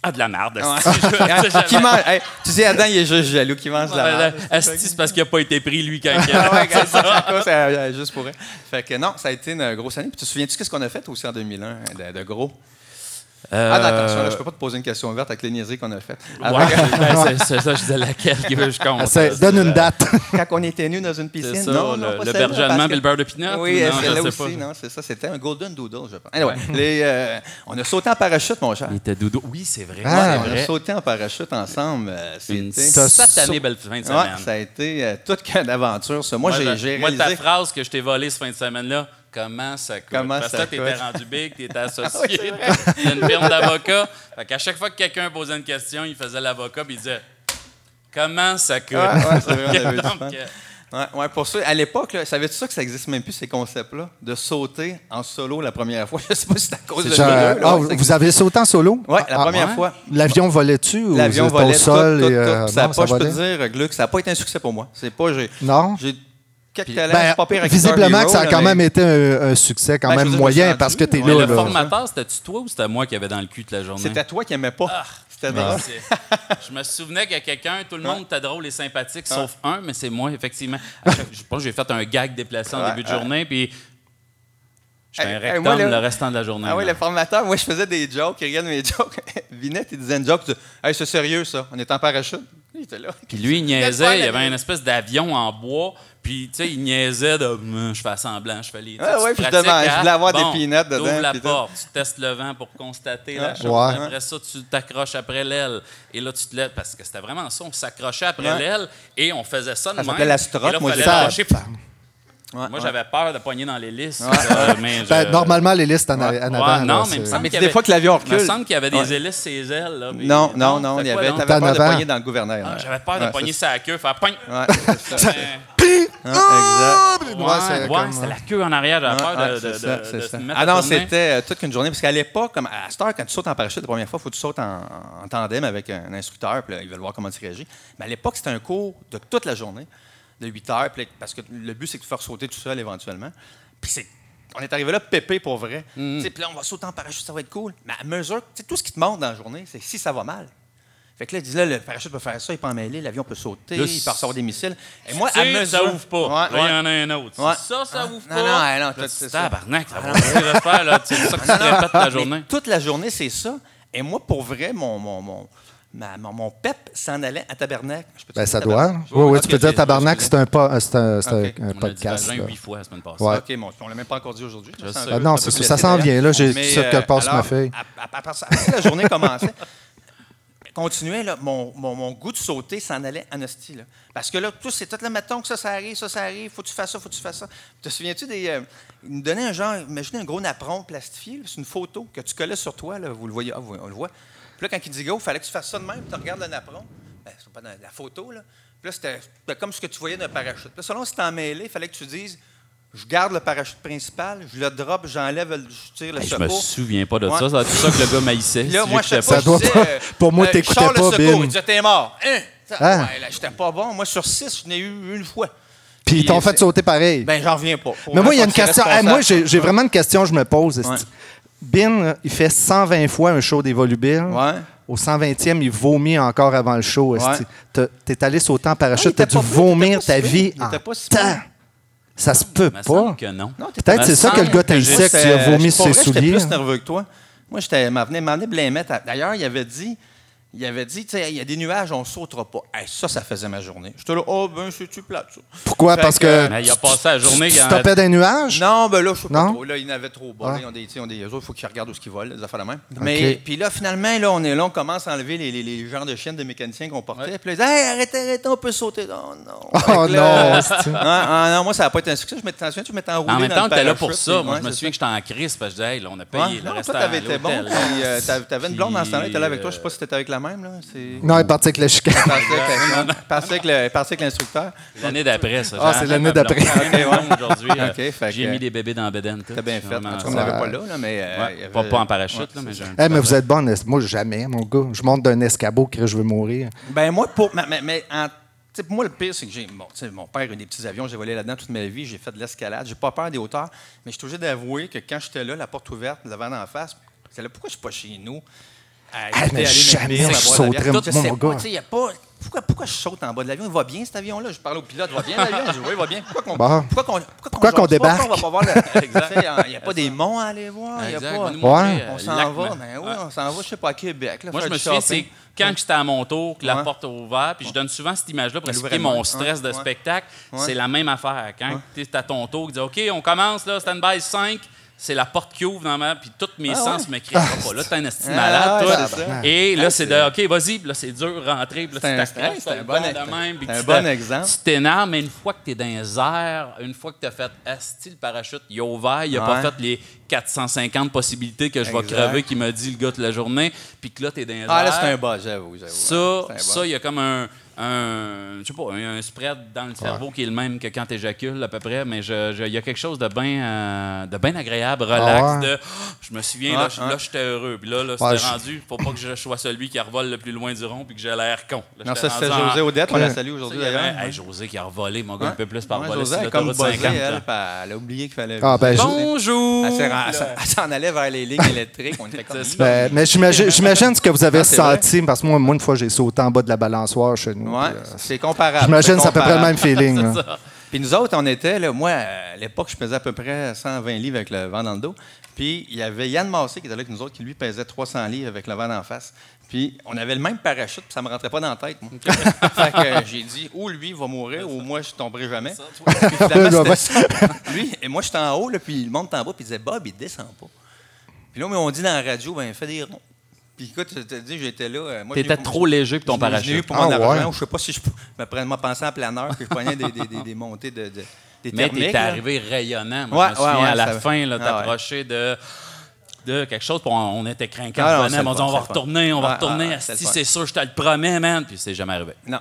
Ah, de la merde. <laughs> Qui mange, hey, tu sais, Adam, il est juste jaloux qui mange de la merde. Asti, c'est parce qu'il n'a pas été pris, lui, quand <laughs> il Ah ouais, <laughs> ça, ça, euh, juste pour elle. Fait que non, ça a été une grosse année. Puis tu te souviens-tu qu'est-ce qu'on a fait aussi en 2001 de, de gros? Euh, Ah, d'accord, ça, là, je peux pas te poser une question ouverte avec les niaiseries qu'on a faites. Ouais, <laughs> ben, c'est- c'est ça, je disais laquelle que je compte. Ah, c'est- là, donne c'est, une euh, date. <laughs> Quand on était nus dans une C'est piscine. ça, non, le, non, le celle-là, berger allemand, parce que- puis le beurre de pinot. Oui, je sais aussi, pas. non, c'est ça. C'était un Golden Doodle, je pense. Anyway, les, euh, on a sauté en parachute, mon cher. Il était doudou. Oui, c'est vrai. Ah, c'est on a sauté en parachute ensemble. euh, Une C'était. T'as satanée belle fin de Ouais, semaine. ça a été euh, toute qu'une aventure, ça. Moi, j'ai ben, j'ai moi, ta réalisé. phrase que je t'ai volée ce fin de semaine-là, comment ça coûte? Comment Parce que t'étais coûte? rendu big, t'étais <laughs> Oui, associé c'est vrai. d'une firme d'avocats. Fait qu'à chaque fois que quelqu'un posait une question, il faisait l'avocat puis il disait Comment ça coûte? Ouais, vrai, <laughs> Donc, fun. euh, Ouais, ouais, pour ça, à l'époque, savais-tu ça que ça existe même plus, ces concepts-là, de sauter en solo la première fois? <laughs> Je sais pas si c'est à cause de Genre, deux, là, ah, vous avez sauté en solo? Ouais, la Ah, première ouais? fois. L'avion volait-tu ou L'avion volait au sol? tout, tout, et, euh. Ça non, pas, je peux te dire, Gluck, ça n'a pas été un succès pour moi. C'est pas, j'ai, Non? j'ai quelques talents, Ben, pas pire avec visiblement que ça a quand même été un, un succès quand Ben, même moyen parce que t'es ouais, là. le là. formateur, c'était-tu toi ou c'était moi qui avait dans le cul toute la journée? C'était toi qui aimais pas. Ah. C'était drôle. Je me souvenais qu'il y a quelqu'un, tout le monde était drôle et sympathique, sauf un, mais c'est moi, effectivement. Chaque- je pense que j'ai fait un gag déplacé en début de journée, puis j'étais un rectum moi, là- le restant de la journée. Ah oui, le formateur, moi, je faisais des jokes, il regardait mes <laughs> jokes. Vinette, il disait une joke, tu dis, Hey, c'est sérieux, ça. On est en parachute. Il était là. Puis lui, il niaisait, il y avait une espèce d'avion en bois, puis tu sais, il niaisait de Hum, je fais semblant, je fais les. tu Ah tu ouais, puis je voulais avoir des bon, peanuts dedans, t'ouvres la porte, tu testes le vent pour constater la Ouais. chose. Ouais. Après ça, tu t'accroches après l'aile. Et là, tu te lèves, parce que c'était vraiment ça, on s'accrochait après Ouais. l'aile et on faisait ça de Ça même. s'appelait la là, moi, ça. Ouais, Moi, ouais. j'avais peur de poigner dans l'hélice. Ouais. euh, mais Ben, je- normalement, les listes en, a- en Ouais, avant. non, là, mais il me semble Mais y des avait- fois que l'avion Il me recule. semble qu'il y avait des Ouais. hélices ses ailes. Là, mais- Non, non, non, il y avait, t'avais peur de avant. poigner dans le gouvernail. Ah. J'avais peur de pogner sa queue, faire poing. Hein, <laughs> exact. Ouais, Ouais, c'est ouais, comme- c'était la queue en arrière. J'avais peur Ouais, de, de, c'est ça, de- c'est de ça. se mettre Ah non, c'était euh, toute une journée. Parce qu'à l'époque, comme à cette heure, quand tu sautes en parachute la première fois, il faut que tu sautes en, en tandem avec un instructeur, puis là, ils veulent voir comment tu réagis. Mais à l'époque, c'était un cours de toute la journée, de 8 heures, puis là, parce que le but, c'est de te faire sauter tout seul éventuellement. Puis c'est. On est arrivé là pépé pour vrai. Mm. Puis là, on va sauter en parachute, ça va être cool. Mais à mesure, tout ce qui te montre dans la journée, c'est si ça va mal. Fait que là, ils disent là, le parachute peut faire ça, il peut emmêler, l'avion peut sauter, Là, il peut recevoir des missiles. Et moi, à mesure. ça ouvre pas. Ouais, là, il y en a un autre. Ouais. Ça, ça Ah, ouvre non, pas? non, non, Là, tu c'est dis, ça. tabarnak, ça va j'espère, là. C'est ça que tu te Non, non, répètes la journée. toute la journée, c'est ça. Et moi, pour vrai, mon, mon, mon, ma- mon, mon pep s'en allait à Tabernacle. Je peux te Ben, dire ça Tabernacle? doit. Oui, oui, ok, tu peux dire tabarnak, excusez. c'est un, pas- c'est un, c'est un- Ok. un On podcast. là. huit fois la semaine passée. Ouais. OK, bon, on l'a même pas encore dit aujourd'hui. Ah non, ça, s'en vient, là, j'ai ça que euh, passe ma feuille. Si la journée commençait, <laughs> continuait, là, mon, mon, mon goût de sauter s'en allait en hostie. Là. Parce que là, tout, c'est tout le mettons que ça, ça arrive, ça, ça arrive, faut que tu fasses ça, faut que tu fasses ça. Te souviens-tu des. euh, il nous donnait un genre, imaginez un gros napperon plastifié, là, c'est une photo que tu collais sur toi, là, vous le voyez, ah, vous- on le voit. Puis là, quand il dit go, il fallait que tu fasses ça de même, tu regardes le napperon, ben, c'est pas dans la photo, là. Puis là, c'était comme ce que tu voyais d'un parachute. Puis là, selon si t'en mêlé, il fallait que tu dises, je garde le parachute principal, je le drop, j'enlève, le- je tire le Hey, je me secours. souviens pas de Ouais. ça. C'est tout ça que le gars maïssait. Là, si moi, je sais pas, je disais, pas- pour moi, euh, t'écoutais Charles le pas, secours. Il disait, t'es mort. Hein? Hein? ouais, j'étais pas bon. Moi, sur six, je n'ai eu une fois. Puis ils t'ont fait sauter pareil. Ben, j'en reviens pas. Pour Mais moi, il y a une question. Hey, moi, j'ai vraiment une question, je me pose. Ouais. Bin, il fait 120 fois un show des Volubiles. Ouais. Au 120e, il vomit encore avant le show. Ouais. T'es allé sauter en Ah, parachute, était t'as dû vomir ta vie en temps. Ça se peut pas. Peut-être c'est ça que le gars que tu as vomi sur pour ses vrai, J'étais souliers. plus nerveux que toi. Moi, j'étais, m'en. D'ailleurs, il avait dit, il avait dit, tu sais, il y a des nuages, on ne sautera pas. Hey, ça, ça faisait ma journée. J'étais là, oh, ben, c'est-tu plate, ça? Pourquoi? Fait Parce que- que Mais il a passé la journée. tu stoppais des nuages? Non, ben là, je sais pas trop. Là, il y en avait trop bas. Ah. Là, ils ont des, ils ont des, eux autres, il faut qu'ils regardent où ce qu'ils volent, des affaires de même. Mais, puis là, finalement, là, on est là, on commence à enlever les, les, les genres de chiennes de mécaniciens qu'on portait. Puis là, ils disent, hey, arrêtez, arrêtez, on peut sauter. Oh non. Oh là, non, <laughs> ah, ah, non, moi, ça n'a pas été un succès. Je m'étais, attention, je m'étais enroulé. En même dans temps, le tu étais là pour ça. Moi, je me souviens que j'étais en crise parce que je disais, hey, là, on a payé Non, le restant toi, t'avais été bon. euh, t'avais- une blonde dans ce temps-là, là avec toi. Je sais pas si t'étais avec la même. Là. C'est... Non, il est parti avec le chicane. Elle passait avec- l'instructeur. L'année d'après, ça. Ah, c'est l'année d'après. Aujourd'hui, euh, j'ai mis des bébés dans la bedaine. tout. T'as bien fait. En on n'avait pas là, là, mais. euh, Ouais, il y avait- pas, pas en parachute, Ouais, là, mais j'ai un Eh, mais vous êtes bon. Moi, jamais, mon gars. Je monte d'un escabeau que je veux mourir. Ben moi, pour, mais, en- pour moi, le pire, c'est que j'ai. Bon, mon père a eu des petits avions, j'ai volé là-dedans toute ma vie, j'ai fait de l'escalade, j'ai pas peur des hauteurs, mais je suis obligé d'avouer que quand j'étais là, la porte ouverte, le vent d'en face, c'est là pourquoi je suis pas chez nous? À Ah, la mon gars. il y a pas. pourquoi, pourquoi je saute en bas de l'avion? Il va bien, cet avion-là? Je parle au pilote, va bien l'avion? Je dis, oui, il va bien. Pourquoi qu'on Bon. pourquoi qu'on- pourquoi Pourquoi qu'on pas? débarque? Pourquoi On va pas voir le. <laughs> Exact. Il n'y a pas des monts à aller voir. il y a pas- montrer, euh, On s'en lac, va, mais- mais oui, Ouais. on s'en va, je sais pas, à Québec. Là, Moi, je me souviens, c'est quand j'étais à mon tour, que la Ouais. porte a ouvert, puis je donne souvent cette image-là pour Elle expliquer mon stress de spectacle. C'est la même affaire. Quand tu es à ton tour, tu dis OK, on commence, là, stand-by 5. C'est la porte qui ouvre dans ma. Puis tous mes Ah sens ouais? me crient pas là, t'es un esti Ah, malade, ouais, toi. Et là, Ah, c'est de OK, vas-y. Puis là, c'est dur de rentrer. Puis là, C'est tu un- c'est un t'as bon ex- de même. c'est un tu bon exemple. Tu t'énerves, mais une fois que tu es dans les airs, une fois que tu as fait Asti, le parachute, il a ouvert, il a pas fait les 450 possibilités que je vais crever, qu'il m'a dit le gars toute la journée. Puis que là, tu es dans les Ah, là, airs. c'est un bas, j'avoue. ça, il y a comme un, un, je sais pas, un, spread dans le cerveau qui est le même que quand tu éjacules à peu près, mais il y a quelque chose de bien euh, de bien agréable, relax, Ah ouais. de je me souviens, là, Ouais, je- ouais. là, j'étais heureux. Puis là, là Ouais, c'était je- rendu, faut pas que je sois celui qui revole le plus loin du rond puis que j'ai l'air con. Là, Non, ça, c'était José Odette, on la salue aujourd'hui d'ailleurs. Hey, José qui a revolé, mon gars, un peu plus par Ouais, voler José, elle, comme 50. elle, là. elle a oublié qu'il fallait. Ah, ben, Bonjour! Elle là- s'en- allait vers les lignes <laughs> électriques. On était comme C'est ça. Ben, mais <laughs> j'imagine, ce que vous avez Ah, senti, parce que moi, moi, une fois, j'ai sauté en bas de la balançoire chez nous. Ouais, euh, c'est comparable. J'imagine que c'est à peu près le même feeling. <laughs> Puis nous autres, on était, là, moi, à l'époque, je pesais à peu près 120 livres avec le vent dans le dos. Puis il y avait Yann Massé qui était là avec nous autres, qui lui pesait 300 livres avec le vent en face. Puis on avait le même parachute, puis ça me rentrait pas dans la tête, moi. <laughs> fait que euh, j'ai dit, ou lui va mourir, ou moi, je tomberai jamais. Puis finalement, <laughs> c'était. <laughs> Lui, et moi, j'étais en haut, là, puis il monte en bas, puis il disait, Bob, il descend pas. Puis là, mais on dit dans la radio, ben, fais des ronds. Puis écoute, je te dis, j'étais là. euh, moi, T'étais trop léger pour ton je l'ai eu parachute. pour Ah, mon argent, ouais. ou je sais pas si je me pensée en planeur, puis je prenais des, des, des, des montées de, de- des Mais thermiques. t'es arrivé rayonnant. Moi, Ouais, je me souviens, ouais, ouais, à la ça- fin, Ah, ouais. t'approcher de, de quelque chose. puis on, on était craquants. Ah, on dit, on va retourner, on va Ouais, retourner. ouais, Asti, c'est sûr, je te le promets, man. Puis c'est jamais arrivé. Non,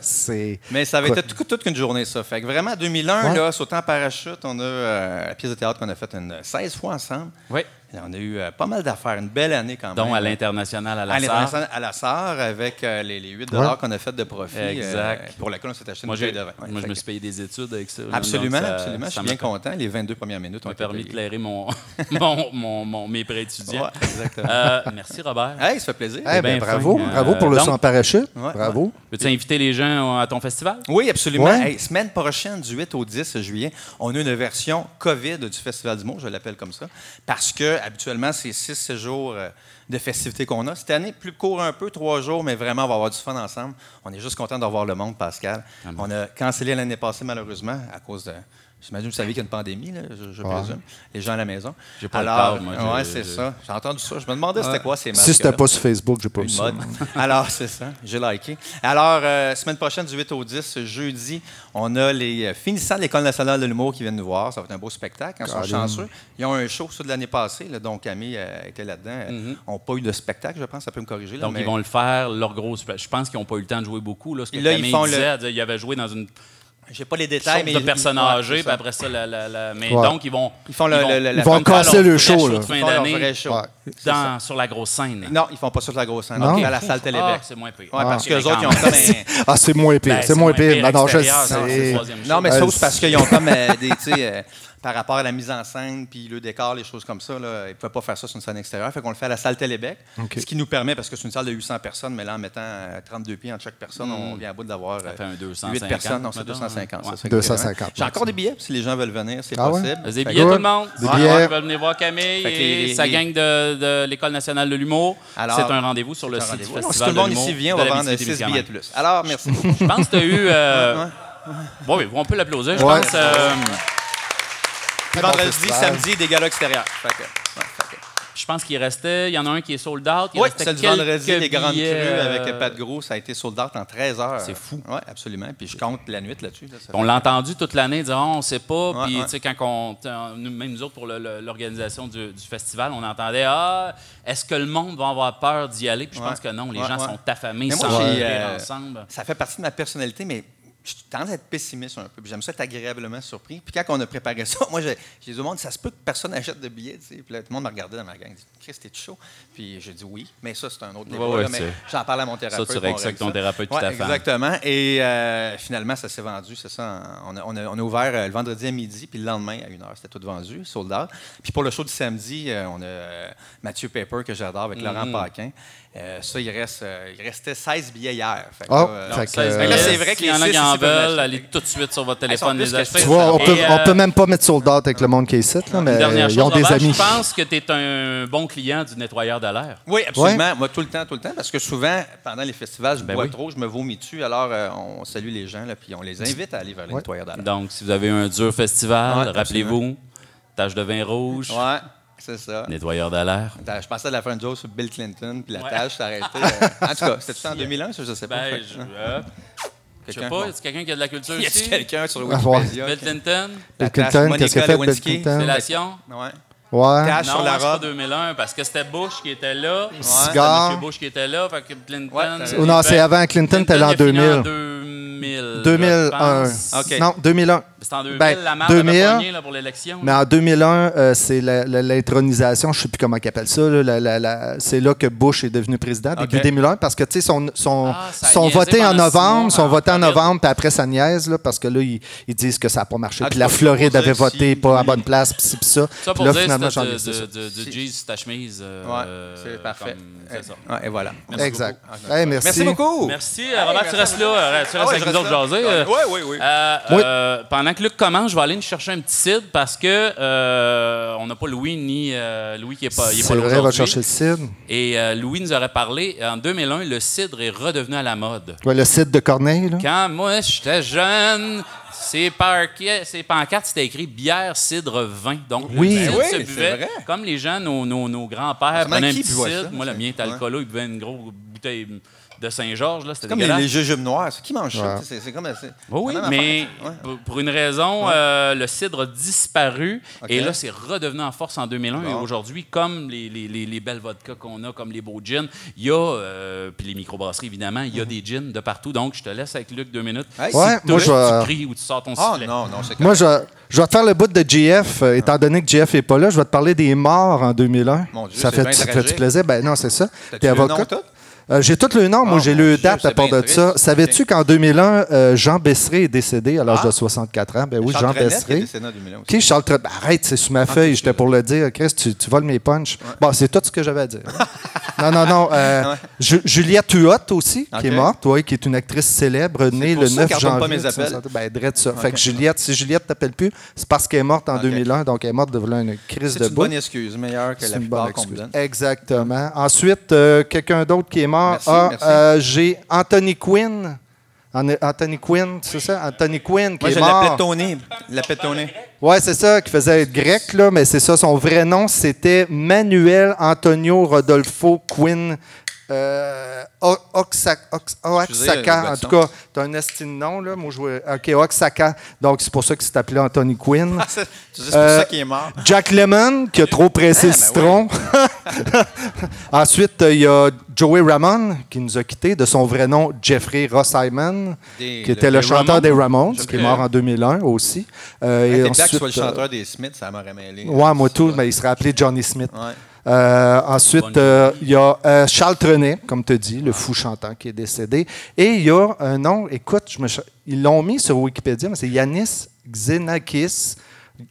c'est <laughs> mais ça avait été toute, toute une journée, ça. Fait que vraiment, 2001, Ouais. là, sautant en parachute, on a euh, la pièce de théâtre qu'on a faite une 16 fois ensemble. Oui. Et on a eu euh, pas mal d'affaires, une belle année quand même. Dont à l'international, à la À SAR. l'international, à la SAR, avec euh, les, les 8 Ouais. qu'on a fait de profit. Exact. euh, pour laquelle on s'est acheté une Moi, j'ai- bouteille de vin. Ouais, moi, je me suis payé des études avec ça. Absolument, Donc, ça- absolument. Je suis bien content. Les 22 premières minutes ont permis d'éclairer mon, <laughs> <laughs> mon, mon, mon- mes prêts étudiants. Ouais, exactement. Euh, merci, Robert. Hey, ça fait plaisir. Eh ben, bien bravo, fin. bravo pour le Euh, son en donc- parachute. Ouais, bravo. Peux-tu inviter les gens à ton festival? Oui, absolument. Hey, semaine prochaine, du 8 au 10 juillet, on a une version COVID du Festival du Mot, je l'appelle comme ça, parce que habituellement, c'est 6 jours euh, de festivités qu'on a. Cette année, plus court un peu, trois jours, mais vraiment, on va avoir du fun ensemble. On est juste content de revoir le monde, Pascal. On a cancellé l'année passée, malheureusement, à cause de. J'imagine que vous savez qu'il y a une pandémie, là, je, je Ouais. présume. Les gens à la maison. J'ai pas le Alors, cadre, moi, ouais, c'est ça. J'ai entendu ça. Je me demandais c'était quoi ces masques. Si c'était pas sur Facebook, j'ai pas vu ça. <laughs> Alors, c'est ça. J'ai liké. Alors, euh, semaine prochaine, du 8 au 10, jeudi, on a les euh, finissants de l'École nationale de l'humour qui viennent nous voir. Ça va être un beau spectacle. Ils sont chanceux. Ils ont un show ça, de l'année passée, là, donc Camille euh, était là-dedans. Ils n'ont pas eu de spectacle, je pense. Ça peut me corriger. là, Mhm. Donc, mais- ils vont le faire, leur gros. Je pense qu'ils n'ont pas eu le temps de jouer beaucoup. Là, ce que Là, ils Camille font le- disait, disait, ils avaient joué dans une J'ai pas les détails, mais de ils- personnes âgées, puis après ça, la, la- la- mais Ouais. donc, ils vont. Ils font le- le- le- la- Ils vont casser le show, de Ils là. fin font leur d'année vrai show. Ouais. Dans- sur la grosse scène. Non, ils font pas ça sur la grosse scène. Non? À la salle Télébec. Ah, c'est moins pire. Ouais, parce Ok, que les autres, ils ont quand comme <laughs> même. un. Ah, c'est moins pire. Ben, c'est moins pire. Non, non, je troisième show. Non, mais Euh, c'est parce qu'ils ont comme euh, <laughs> des, tu sais, euh, par rapport à la mise en scène, puis le décor, les choses comme ça, là, ils ne pouvaient pas faire ça sur une scène extérieure. Fait qu'on le fait à la salle Télébec. Ce qui nous permet, parce que c'est une salle de 800 personnes, mais là, en mettant euh, 32 pieds entre chaque personne, on vient à bout d'avoir Ça fait un 8 250, personnes. Non, c'est mettons, 250. ouais. c'est ça, 250, exactement. J'ai encore des billets, si les gens veulent venir, c'est Ah ouais? possible. Des billets, tout le monde? Des billets. ouais, Ils veulent venir voir Camille Fait que et sa gang de, de l'École nationale de l'humour. C'est un rendez-vous sur le site du Festival Si tout le monde ici vient, on va vendre l'Abitibi-Témiscamingue. 6 billets de plus. Alors, merci beaucoup. Je pense que tu as eu. euh, bon, oui, on peut l'applaudir. Je pense. euh, vendredi, samedi, des galas extérieurs. Fait que, ouais, fait que- je pense qu'il restait. Il y en a un qui est sold out. Il Oui, c'est le vendredi, les grandes crues euh, avec Pat Gros, ça a été sold out en 13 heures. C'est fou. Oui, absolument. Puis je compte la nuit là-dessus. là, On l'a entendu toute l'année dire oh, on sait pas. Ouais, Puis, ouais. tu sais, quand on. Même nous autres, pour l'organisation du, du festival, on entendait Ah, est-ce que le monde va avoir peur d'y aller Puis je Ouais. pense que non. Les gens sont affamés, ils rire euh, ensemble. Ça fait partie de ma personnalité, mais je tendance à être pessimiste un peu. J'aime ça être agréablement surpris. Puis quand on a préparé ça, <laughs> moi, j'ai dit au monde, ça se peut que personne n'achète de billets. Puis là, tout le monde m'a regardé dans ma gang. Dit, Chris, t'es chaud? Puis j'ai dit oui. Mais ça, c'est un autre débat. Ouais, ouais, j'en parle à mon thérapeute. Ça, tu règles ça avec ton thérapeute Ouais, ta femme. Exactement. Et euh, finalement, ça s'est vendu. C'est ça. On a, on a- on a ouvert euh, le vendredi à midi, puis le lendemain à 1h. C'était tout vendu, sold out. Puis pour le show du samedi, euh, on a Mathieu Pepper, que j'adore, avec Laurent Mhm. Paquin. Euh, ça, il, reste, euh, il restait 16 billets hier. Fait que Oh, là, euh, fait que, 16 Mais là, c'est vrai que s'il y les en veulent, allez tout de suite sur votre téléphone les acheter. Tu vois, on peut, on euh, peut même pas mettre sold out avec le monde qui est ici, là, mais chose, ils ont des Robert, amis. je pense que tu es un bon client du nettoyeur de l'air. Oui, absolument. Moi, tout le temps, tout le temps. Parce que souvent, pendant les festivals, je Ben bois oui. trop, je me vomis dessus. Alors, euh, on salue les gens, là, puis on les invite à aller vers les Ouais. nettoyeurs d'air. Donc, si vous avez un dur festival, Ouais, rappelez-vous, tache de vin rouge, Ouais, c'est ça. nettoyeur de l'air. Attends, Je pensais à la fin de joke sur Bill Clinton, puis la tâche s'est arrêtée. euh. En tout cas, c'était ça en <laughs> 2001, ça, je sais pas. Ben, que, je, hein. euh, je sais Quelqu'un- pas, est-ce quelqu'un qui a de la culture <laughs> Y a ici? quelqu'un sur. Wikipédia? Bill Clinton? Bill Clinton, qu'est-ce qu'il a fait, Bill? Clinton? Fellation? Ouais. Ouais. Cash Non, sur la c'est pas robe. 2001, parce que c'était Bush qui était là. Ouais, Cigare. c'était. Bush qui était là, fait que Clinton... Ouais, Oh non, c'est avant Clinton, t'es là en il a fini 2000. en 2000. 2001. je pense. OK. Non, 2001. C'est en 2000, Ben, la marde 2000, avait pogné, là, pour l'élection. Mais en 2001, euh, c'est l'intronisation, je ne sais plus comment ils appellent ça. là, la- la- la- c'est là que Bush est devenu président, début OK. 2001, parce que, tu sais, sont, sont, Ah, sont votés en novembre, sont en votés en novembre, puis après, ça niaise, là, parce que là, ils, ils disent que ça n'a pas marché. Ah, puis la Floride avait voté si- pas à la bonne place, puis ci, puis ça. Ça Puis pour là, dire finalement, j'en ai de, ça. de, de, de jeans sur ta chemise. euh, Ouais, c'est parfait. comme- c'est ça. Ouais, et voilà. Exact. beaucoup. Hey, merci. Merci beaucoup. Merci. euh, Robert, tu restes là. euh, Tu restes Nous autres jaser. euh. Oui, oui, oui. Euh, Oui. euh, pendant que Luc commence, je vais aller nous chercher un petit cidre parce que euh, on n'a pas Louis ni euh, Louis qui est pas, il est pas C'est là vrai, va aujourd'hui. chercher le cidre. Et euh, Louis nous aurait parlé en 2001, le cidre est redevenu à la mode. Ouais, le site de Corneille, là. Quand moi j'étais jeune, ces, pancartes c'était écrit bière, cidre, vin. Donc Oui. le cidre Ben oui, se c'est buvait vrai. comme les gens, nos, nos, nos grands-pères prenaient un petit cidre. ça? Moi, le mien était Ouais. alcoolo, il buvait une grosse bouteille de Saint-Georges. là, C'était Comme les, les jujubes noirs. C'est qui mange ça? Ouais. C'est c'est comme. c'est- Oui, mais affaire. Ouais. pour- une raison, euh, le cidre a disparu et là, c'est redevenu en force en 2001. Et aujourd'hui, comme les, les, les, les belles vodkas qu'on a, comme les beaux gins, il y a, euh, puis les microbrasseries évidemment, il y a des gins de partout. Donc, je te laisse avec Luc deux minutes. Hey, Si Ouais, tu moi, je vais- tu cries ou tu sors ton Ah sifflet. non, non, c'est Moi, je, je vais te faire le bout de GF. euh, étant donné que GF n'est pas là, je vais te parler des morts en 2001. Mon Dieu, ça fait, bien ça fait plaisir? Ben non, c'est ça. T'es avocat? Euh, J'ai tout le nom. Moi, Oh, j'ai le date à c'est part de ça. Savais-tu qu'en 2001, euh, Jean Besseret est décédé à l'âge Ah. de 64 ans? Ben oui, Charles Jean Trenet qui est Besseret. décédé en 2001 aussi. Qui, Charles Trenet? Ben, arrête, c'est sur ma feuille. J'étais pour le dire. Chris, tu, tu voles mes punchs. Bon, c'est tout ce que j'avais à dire. <laughs> non, non, non. euh, Ouais. Ju- Juliette Huot aussi, qui est morte, oui, qui est une actrice célèbre, née le ça 9 qu'elle retourne janvier. pas mes appels. 1960. Ben, drette ça. Fait que Juliette, si Juliette t'appelle plus, c'est parce qu'elle est morte en Ok. 2001, donc elle est morte de une crise C'est de une bout. bonne excuse, meilleure que C'est la une plupart qu'on. Exactement. Ensuite, quelqu'un d'autre qui est mort. Merci, Ah, merci. euh, J'ai Anthony Quinn. An- Anthony Quinn, c'est ça? Anthony Quinn qui Moi, est je mort. l'appelais Tony. Je l'appelais Tony. Ouais, c'est ça, qui faisait être grec, là, mais c'est ça. Son vrai nom, c'était Manuel Antonio Rodolfo Quinn. Euh, Oaxaca, en tout cas, t'as un estime nom, là. Moi, je OK, Oaxaca. Donc, c'est pour ça qu'il s'est appelé Anthony Quinn. Ah, <laughs> c'est pour Euh, ça qu'il est mort. Jack Lemon, qui a trop pressé Ah, le ben citron. <laughs> Ensuite, euh, il y a Joey Ramone, qui nous a quittés, de son vrai nom, Jeffrey Ross Des- qui était le- chanteur des Ramones, qui est mort en 2001 aussi. Euh, et ensuite, soit le euh, chanteur des Smiths, ça m'aurait mêlé. Ouais, moi tout, mais il serait appelé Johnny Smith. Ouais. Euh, ensuite, euh, il y a euh, Charles Trenet, comme tu dis, le fou chantant qui est décédé. Et il y a un nom, écoute, je me ch- ils l'ont mis sur Wikipédia, mais c'est Yanis Xenakis.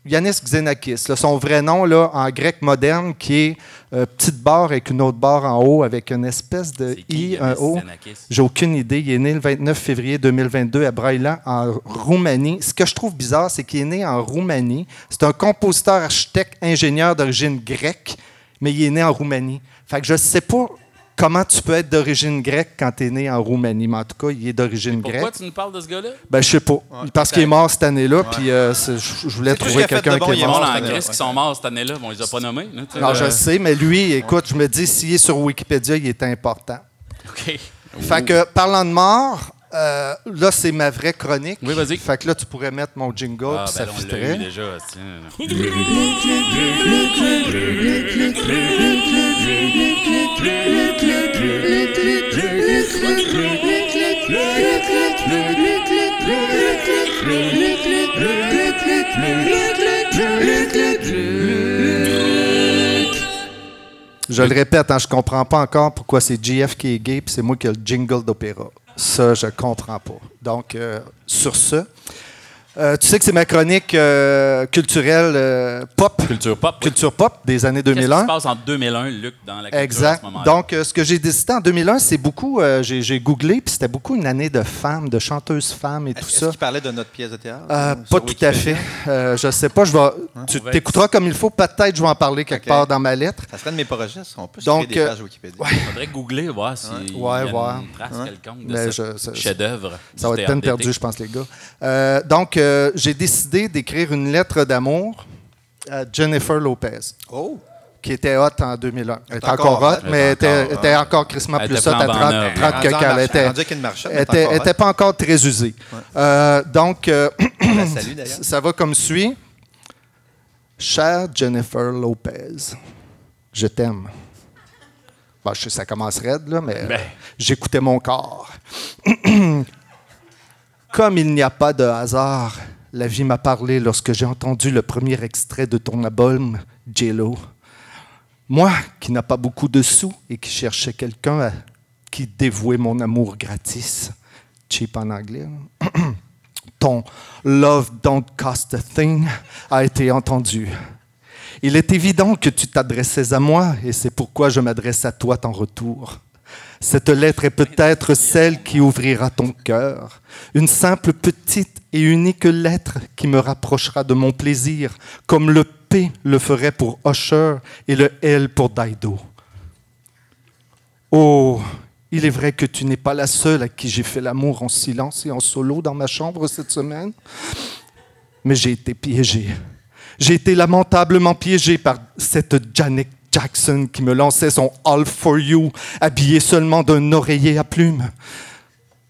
Yanis Xenakis, là, son vrai nom là, en grec moderne, qui est petite barre avec une autre barre en haut, avec une espèce de qui, I, un O. J'ai aucune idée. Il est né le 29 février 2022 à Brailan, en Roumanie. Ce que je trouve bizarre, c'est qu'il est né en Roumanie. C'est un compositeur, architecte, ingénieur d'origine grecque, mais il est né en Roumanie. Fait que je sais pas comment tu peux être d'origine grecque quand tu es né en Roumanie, mais en tout cas, il est d'origine Pourquoi grecque. tu nous parles de ce gars-là? Ben, je sais pas. Parce qu'il est mort cette année-là, puis euh, je voulais trouver a quelqu'un qui il est mort. en cette Grèce année, qui sont morts cette année-là, bon, on les a pas nommés. Non, je sais, mais lui, écoute, je me dis, s'il est sur Wikipédia, il est important. OK. Fait que, parlant de mort, euh, là, c'est ma vraie chronique. Oui, vas-y. Fait que là, tu pourrais mettre mon jingle, Ah, puis ben ça là, on l'a fitterait. eu déjà. tiens. Je le répète, hein, je comprends pas encore pourquoi c'est GF qui est gay, puis c'est moi qui ai le jingle d'opéra. Ça, je comprends pas. Donc, euh, sur ce, Euh, tu sais que c'est ma chronique euh, culturelle euh, pop, Culture pop. oui. culture pop des années Qu'est-ce qui se 2001. passe en 2001, Luc, dans la culture à Exact. ce? Donc, euh, ce que j'ai décidé en 2001, c'est beaucoup. euh, j'ai, j'ai googlé, puis c'était beaucoup une année de femmes, de chanteuses femmes et tout Est-ce ça. qu'il parlait de notre pièce de théâtre? Pas tout à fait. Euh, je sais pas. Je vais. tu va t'écouteras comme il faut. Peut-être je vais en parler quelque part dans ma lettre. Ça serait de mes projets, ça. On peut Donc, des pages Wikipédia. Il faudrait googler, voir s'il y Ouais, a voir. une trace quelconque de Mais ce je- ça- chef-d'œuvre. Ça va être peine perdue, je pense, les gars. Donc, euh, j'ai décidé d'écrire une lettre d'amour à Jennifer Lopez, Oh! qui était hot en 2001. Elle était encore encore hot, mais elle était, était était encore crissement plus hot à flambant 30, neuve. 30 Rendu en que elle était. encore pas encore très usée. Euh, donc, euh, <clears throat> ça va comme suit. Chère Jennifer Lopez, je t'aime. Bon, je sais, ça commence raide, là, mais Ben. j'écoutais mon corps. <clears throat> Comme il n'y a pas de hasard, la vie m'a parlé lorsque j'ai entendu le premier extrait de ton album, Jello. Moi, qui n'a pas beaucoup de sous et qui cherchais quelqu'un à qui dévouait mon amour gratis, cheap en anglais, là. <clears throat> ton Love Don't Cost a Thing a été entendu. Il est évident que tu t'adressais à moi et c'est pourquoi je m'adresse à toi en retour. Cette lettre est peut-être celle qui ouvrira ton cœur. Une simple petite et unique lettre qui me rapprochera de mon plaisir, comme le P le ferait pour Usher et le L pour Daido. Oh, il est vrai que tu n'es pas la seule à qui j'ai fait l'amour en silence et en solo dans ma chambre cette semaine. Mais j'ai été piégé. J'ai été lamentablement piégé par cette Janet Jackson qui me lançait son All for You, habillé seulement d'un oreiller à plumes.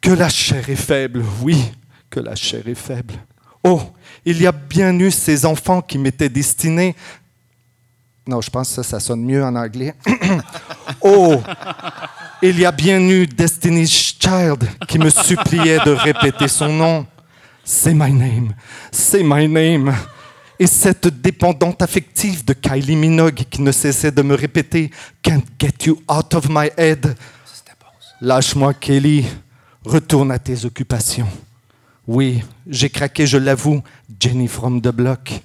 Que la chair est faible, oui, que la chair est faible. Oh, il y a bien eu ces enfants qui m'étaient destinés. Non, je pense que ça, ça sonne mieux en anglais. <coughs> oh, il y a bien eu Destiny's Child qui me suppliait de répéter son nom. C'est my name, c'est my name. Et cette dépendante affective de Kylie Minogue qui ne cessait de me répéter Can't get you out of my head. Lâche-moi, Kelly. Retourne à tes occupations. Oui, j'ai craqué, je l'avoue, Jenny from the Block.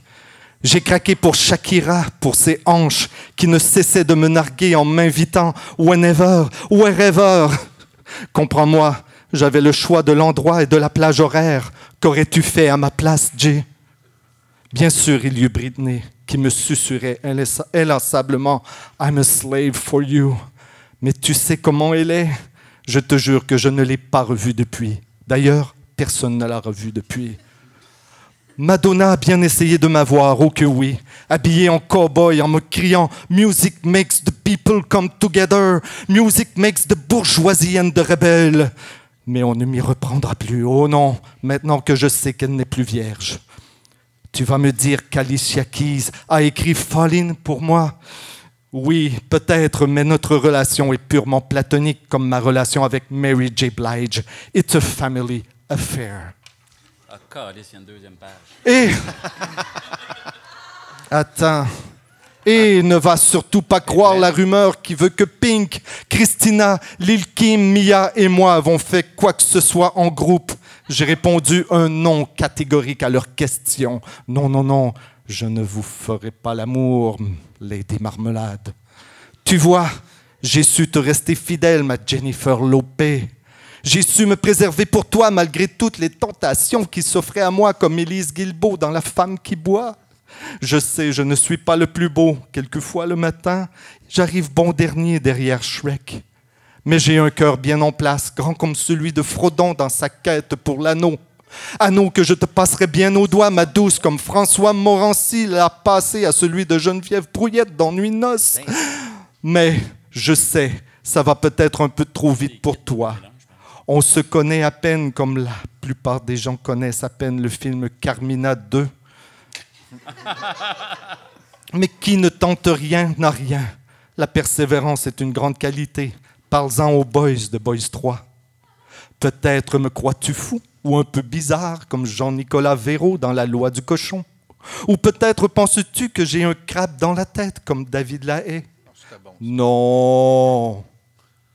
J'ai craqué pour Shakira, pour ses hanches, qui ne cessaient de me narguer en m'invitant whenever, wherever. Comprends-moi, j'avais le choix de l'endroit et de la plage horaire. Qu'aurais-tu fait à ma place, Jay? Bien sûr, il y eut Britney qui me susurrait inlassablement I'm a slave for you. Mais tu sais comment elle est? Je te jure que je ne l'ai pas revue depuis. D'ailleurs, personne ne l'a revue depuis. Madonna a bien essayé de m'avoir, oh que oui, habillée en cow-boy en me criant Music makes the people come together, music makes the bourgeoisie and the rebelle. Mais on ne m'y reprendra plus, oh non, maintenant que je sais qu'elle n'est plus vierge. Tu vas me dire qu'Alicia Keys a écrit Falling pour moi Oui, peut-être, mais notre relation est purement platonique comme ma relation avec Mary J. Blige. It's a family affair. Ah, câlisse, il y a une deuxième page. Et. Attends. Et ne va surtout pas croire la rumeur qui veut que Pink, Christina, Lil Kim, Mia et moi avons fait quoi que ce soit en groupe. J'ai répondu un non catégorique à leurs questions. Non, non, non, je ne vous ferai pas l'amour, Lady Marmelade. Tu vois, j'ai su te rester fidèle, ma Jennifer Lopez. J'ai su me préserver pour toi malgré toutes les tentations qui s'offraient à moi comme Élise Guilbeault dans La femme qui boit. Je sais, je ne suis pas le plus beau. Quelquefois le matin, j'arrive bon dernier derrière Shrek. Mais j'ai un cœur bien en place, grand comme celui de Frodon dans sa quête pour l'anneau. Anneau que je te passerai bien au doigt, ma douce, comme François Morancy l'a passé à celui de Geneviève Brouillette dans Nuit de Noces. Mais je sais, ça va peut-être un peu trop vite pour toi. On se connaît à peine comme la plupart des gens connaissent à peine le film Carmina 2. Mais qui ne tente rien n'a rien. La persévérance est une grande qualité. Parle-en aux boys de Boys 3. Peut-être me crois-tu fou ou un peu bizarre comme Jean-Nicolas Véraud dans La loi du cochon? Ou peut-être penses-tu que j'ai un crabe dans la tête comme David Lahaye? Non.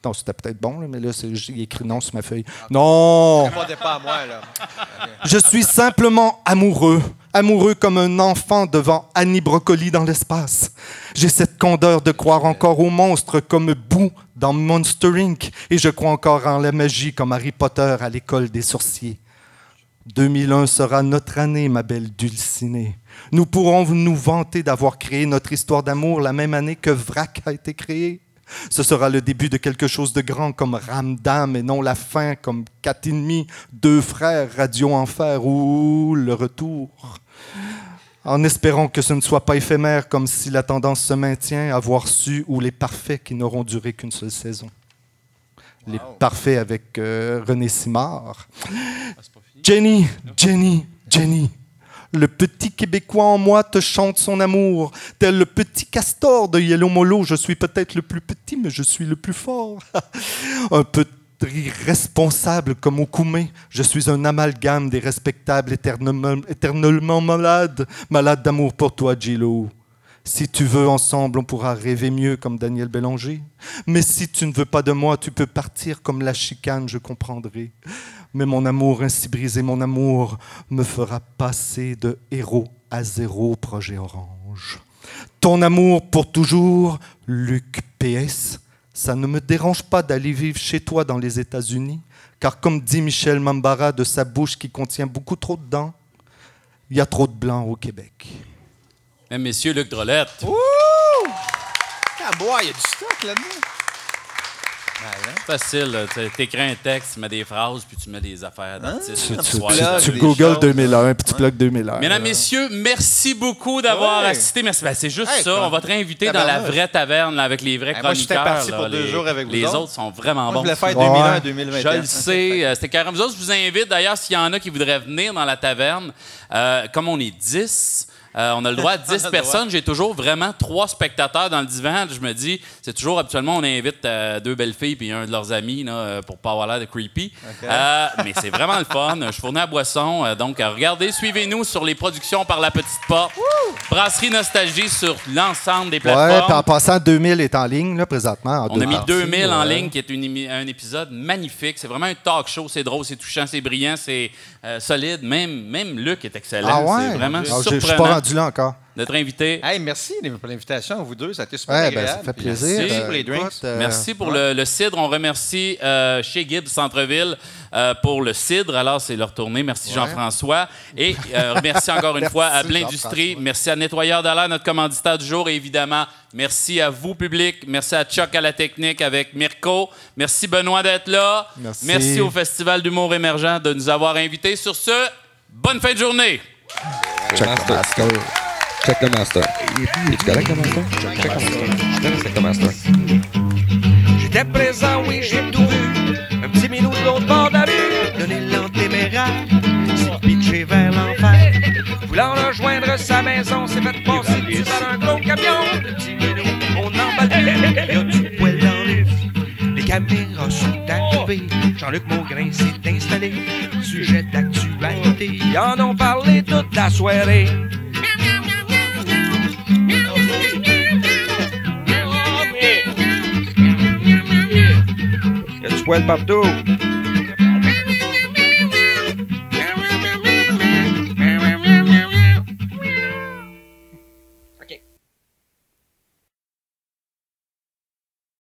Non, c'était peut-être bon, là, mais là, j'ai écrit non sur ma feuille. Non! Répondez pas à moi, là. Je suis simplement amoureux, amoureux comme un enfant devant Annie Brocoli dans l'espace. J'ai cette candeur de croire encore aux monstres comme Boo dans Monster Inc. Et je crois encore en la magie comme Harry Potter à l'école des sorciers. 2001 sera notre année, ma belle Dulcinée. Nous pourrons nous vanter d'avoir créé notre histoire d'amour la même année que Vrac a été créé. Ce sera le début de quelque chose de grand comme Ramdam et non la fin comme ennemis, deux frères, Radio Enfer ou le retour. En espérant que ce ne soit pas éphémère comme si la tendance se maintient, avoir su ou les parfaits qui n'auront duré qu'une seule saison. Les parfaits avec euh, René Simard. Jenny, Jenny, Jenny. Le petit Québécois en moi te chante son amour. Tel le petit castor de Yellow Molo, je suis peut-être le plus petit, mais je suis le plus fort. <laughs> un peu irresponsable comme Okume, je suis un amalgame des respectables éternellement, éternellement malades, malade d'amour pour toi, Gilo. Si tu veux, ensemble, on pourra rêver mieux comme Daniel Bélanger. Mais si tu ne veux pas de moi, tu peux partir comme la chicane, je comprendrai. Mais mon amour ainsi brisé, mon amour me fera passer de héros à zéro, projet orange. Ton amour pour toujours, Luc PS, ça ne me dérange pas d'aller vivre chez toi dans les États-Unis, car comme dit Michel Mambara de sa bouche qui contient beaucoup trop de dents, il y a trop de blanc au Québec. Mesdames, messieurs, Luc Drolette. Ah, bois, il y a du stock là-dedans. Facile. Tu t'écris un texte, tu mets des phrases, puis tu mets des affaires d'artistes. Tu, puis tu- tu tu- vois- tu des googles choses. 2001, puis tu plugues 2001. Mesdames, messieurs, merci beaucoup d'avoir Ouais. assisté. Merci. Ben, c'est juste Hey, ça. quoi. On va te réinviter dans la vraie taverne là, avec les vrais Hey, moi, chroniqueurs. parti là. pour deux les, jours avec vous Les autres. autres sont vraiment Moi, je bons. voulais faire Ouais. 2001 à Je 2021. le sais, euh, c'était carrément. Je vous invite d'ailleurs, s'il y en a qui voudraient venir dans la taverne, euh, comme on est 10, euh, on a le droit à <laughs> 10 personnes. J'ai toujours vraiment trois spectateurs dans le divan. Je me dis, c'est toujours habituellement, on invite euh, deux belles filles puis un de leurs amis là, euh, pour pas avoir l'air de creepy. Euh, mais c'est vraiment le fun. Je fournis à boisson. donc, regardez, suivez-nous sur les productions par la petite porte. Brasserie Nostalgie sur l'ensemble des Ouais, puis plateformes. en passant, 2000 est en ligne, là, présentement. en On a mis parties, 2000 en ouais. ligne, qui est une un épisode magnifique. C'est vraiment un talk show. C'est drôle, c'est touchant, c'est brillant, c'est euh, solide. Même, même Luc est excellent. Ah ouais? C'est vraiment Ah, Je je suis pas surprenant. Rendu là encore. Notre invité. Hey, merci pour l'invitation, vous deux. Ça a été super Ouais, ben, agréable. ça fait plaisir. Merci Euh, pour les drinks. euh, Merci pour le, le cidre. On remercie euh, chez Gibbs Centreville euh, pour le cidre. Alors, c'est leur tournée. Merci Jean-François. Et euh, merci encore une Merci, <laughs> fois à Blindustrie. Jean-François. Merci à Nettoyeur d'Alain, notre commanditaire du jour. Et évidemment, merci à vous, public. Merci à Chuck à la technique avec Mirko. Merci Benoît d'être là. Merci. au Festival d'humour émergent de nous avoir invités. Sur ce, bonne fin de journée. Check the master. Check the master. Es-tu correct, le master? Check the master? Check the master. J'étais présent, oui, j'ai tout vu. Un petit minou de l'autre bord de la rue. Donner l'antéméraire, s'est pitché vers l'enfer. Voulant rejoindre sa maison, s'est fait passer dessus par un gros camion. Le petit minou, on emballe plus. Il y a du poil dans les. Les caméras sont arrivées. Jean-Luc Maugrain s'est installé. Sujet d'actualité, ils en ont parlé toute la soirée. Il y a du poil partout.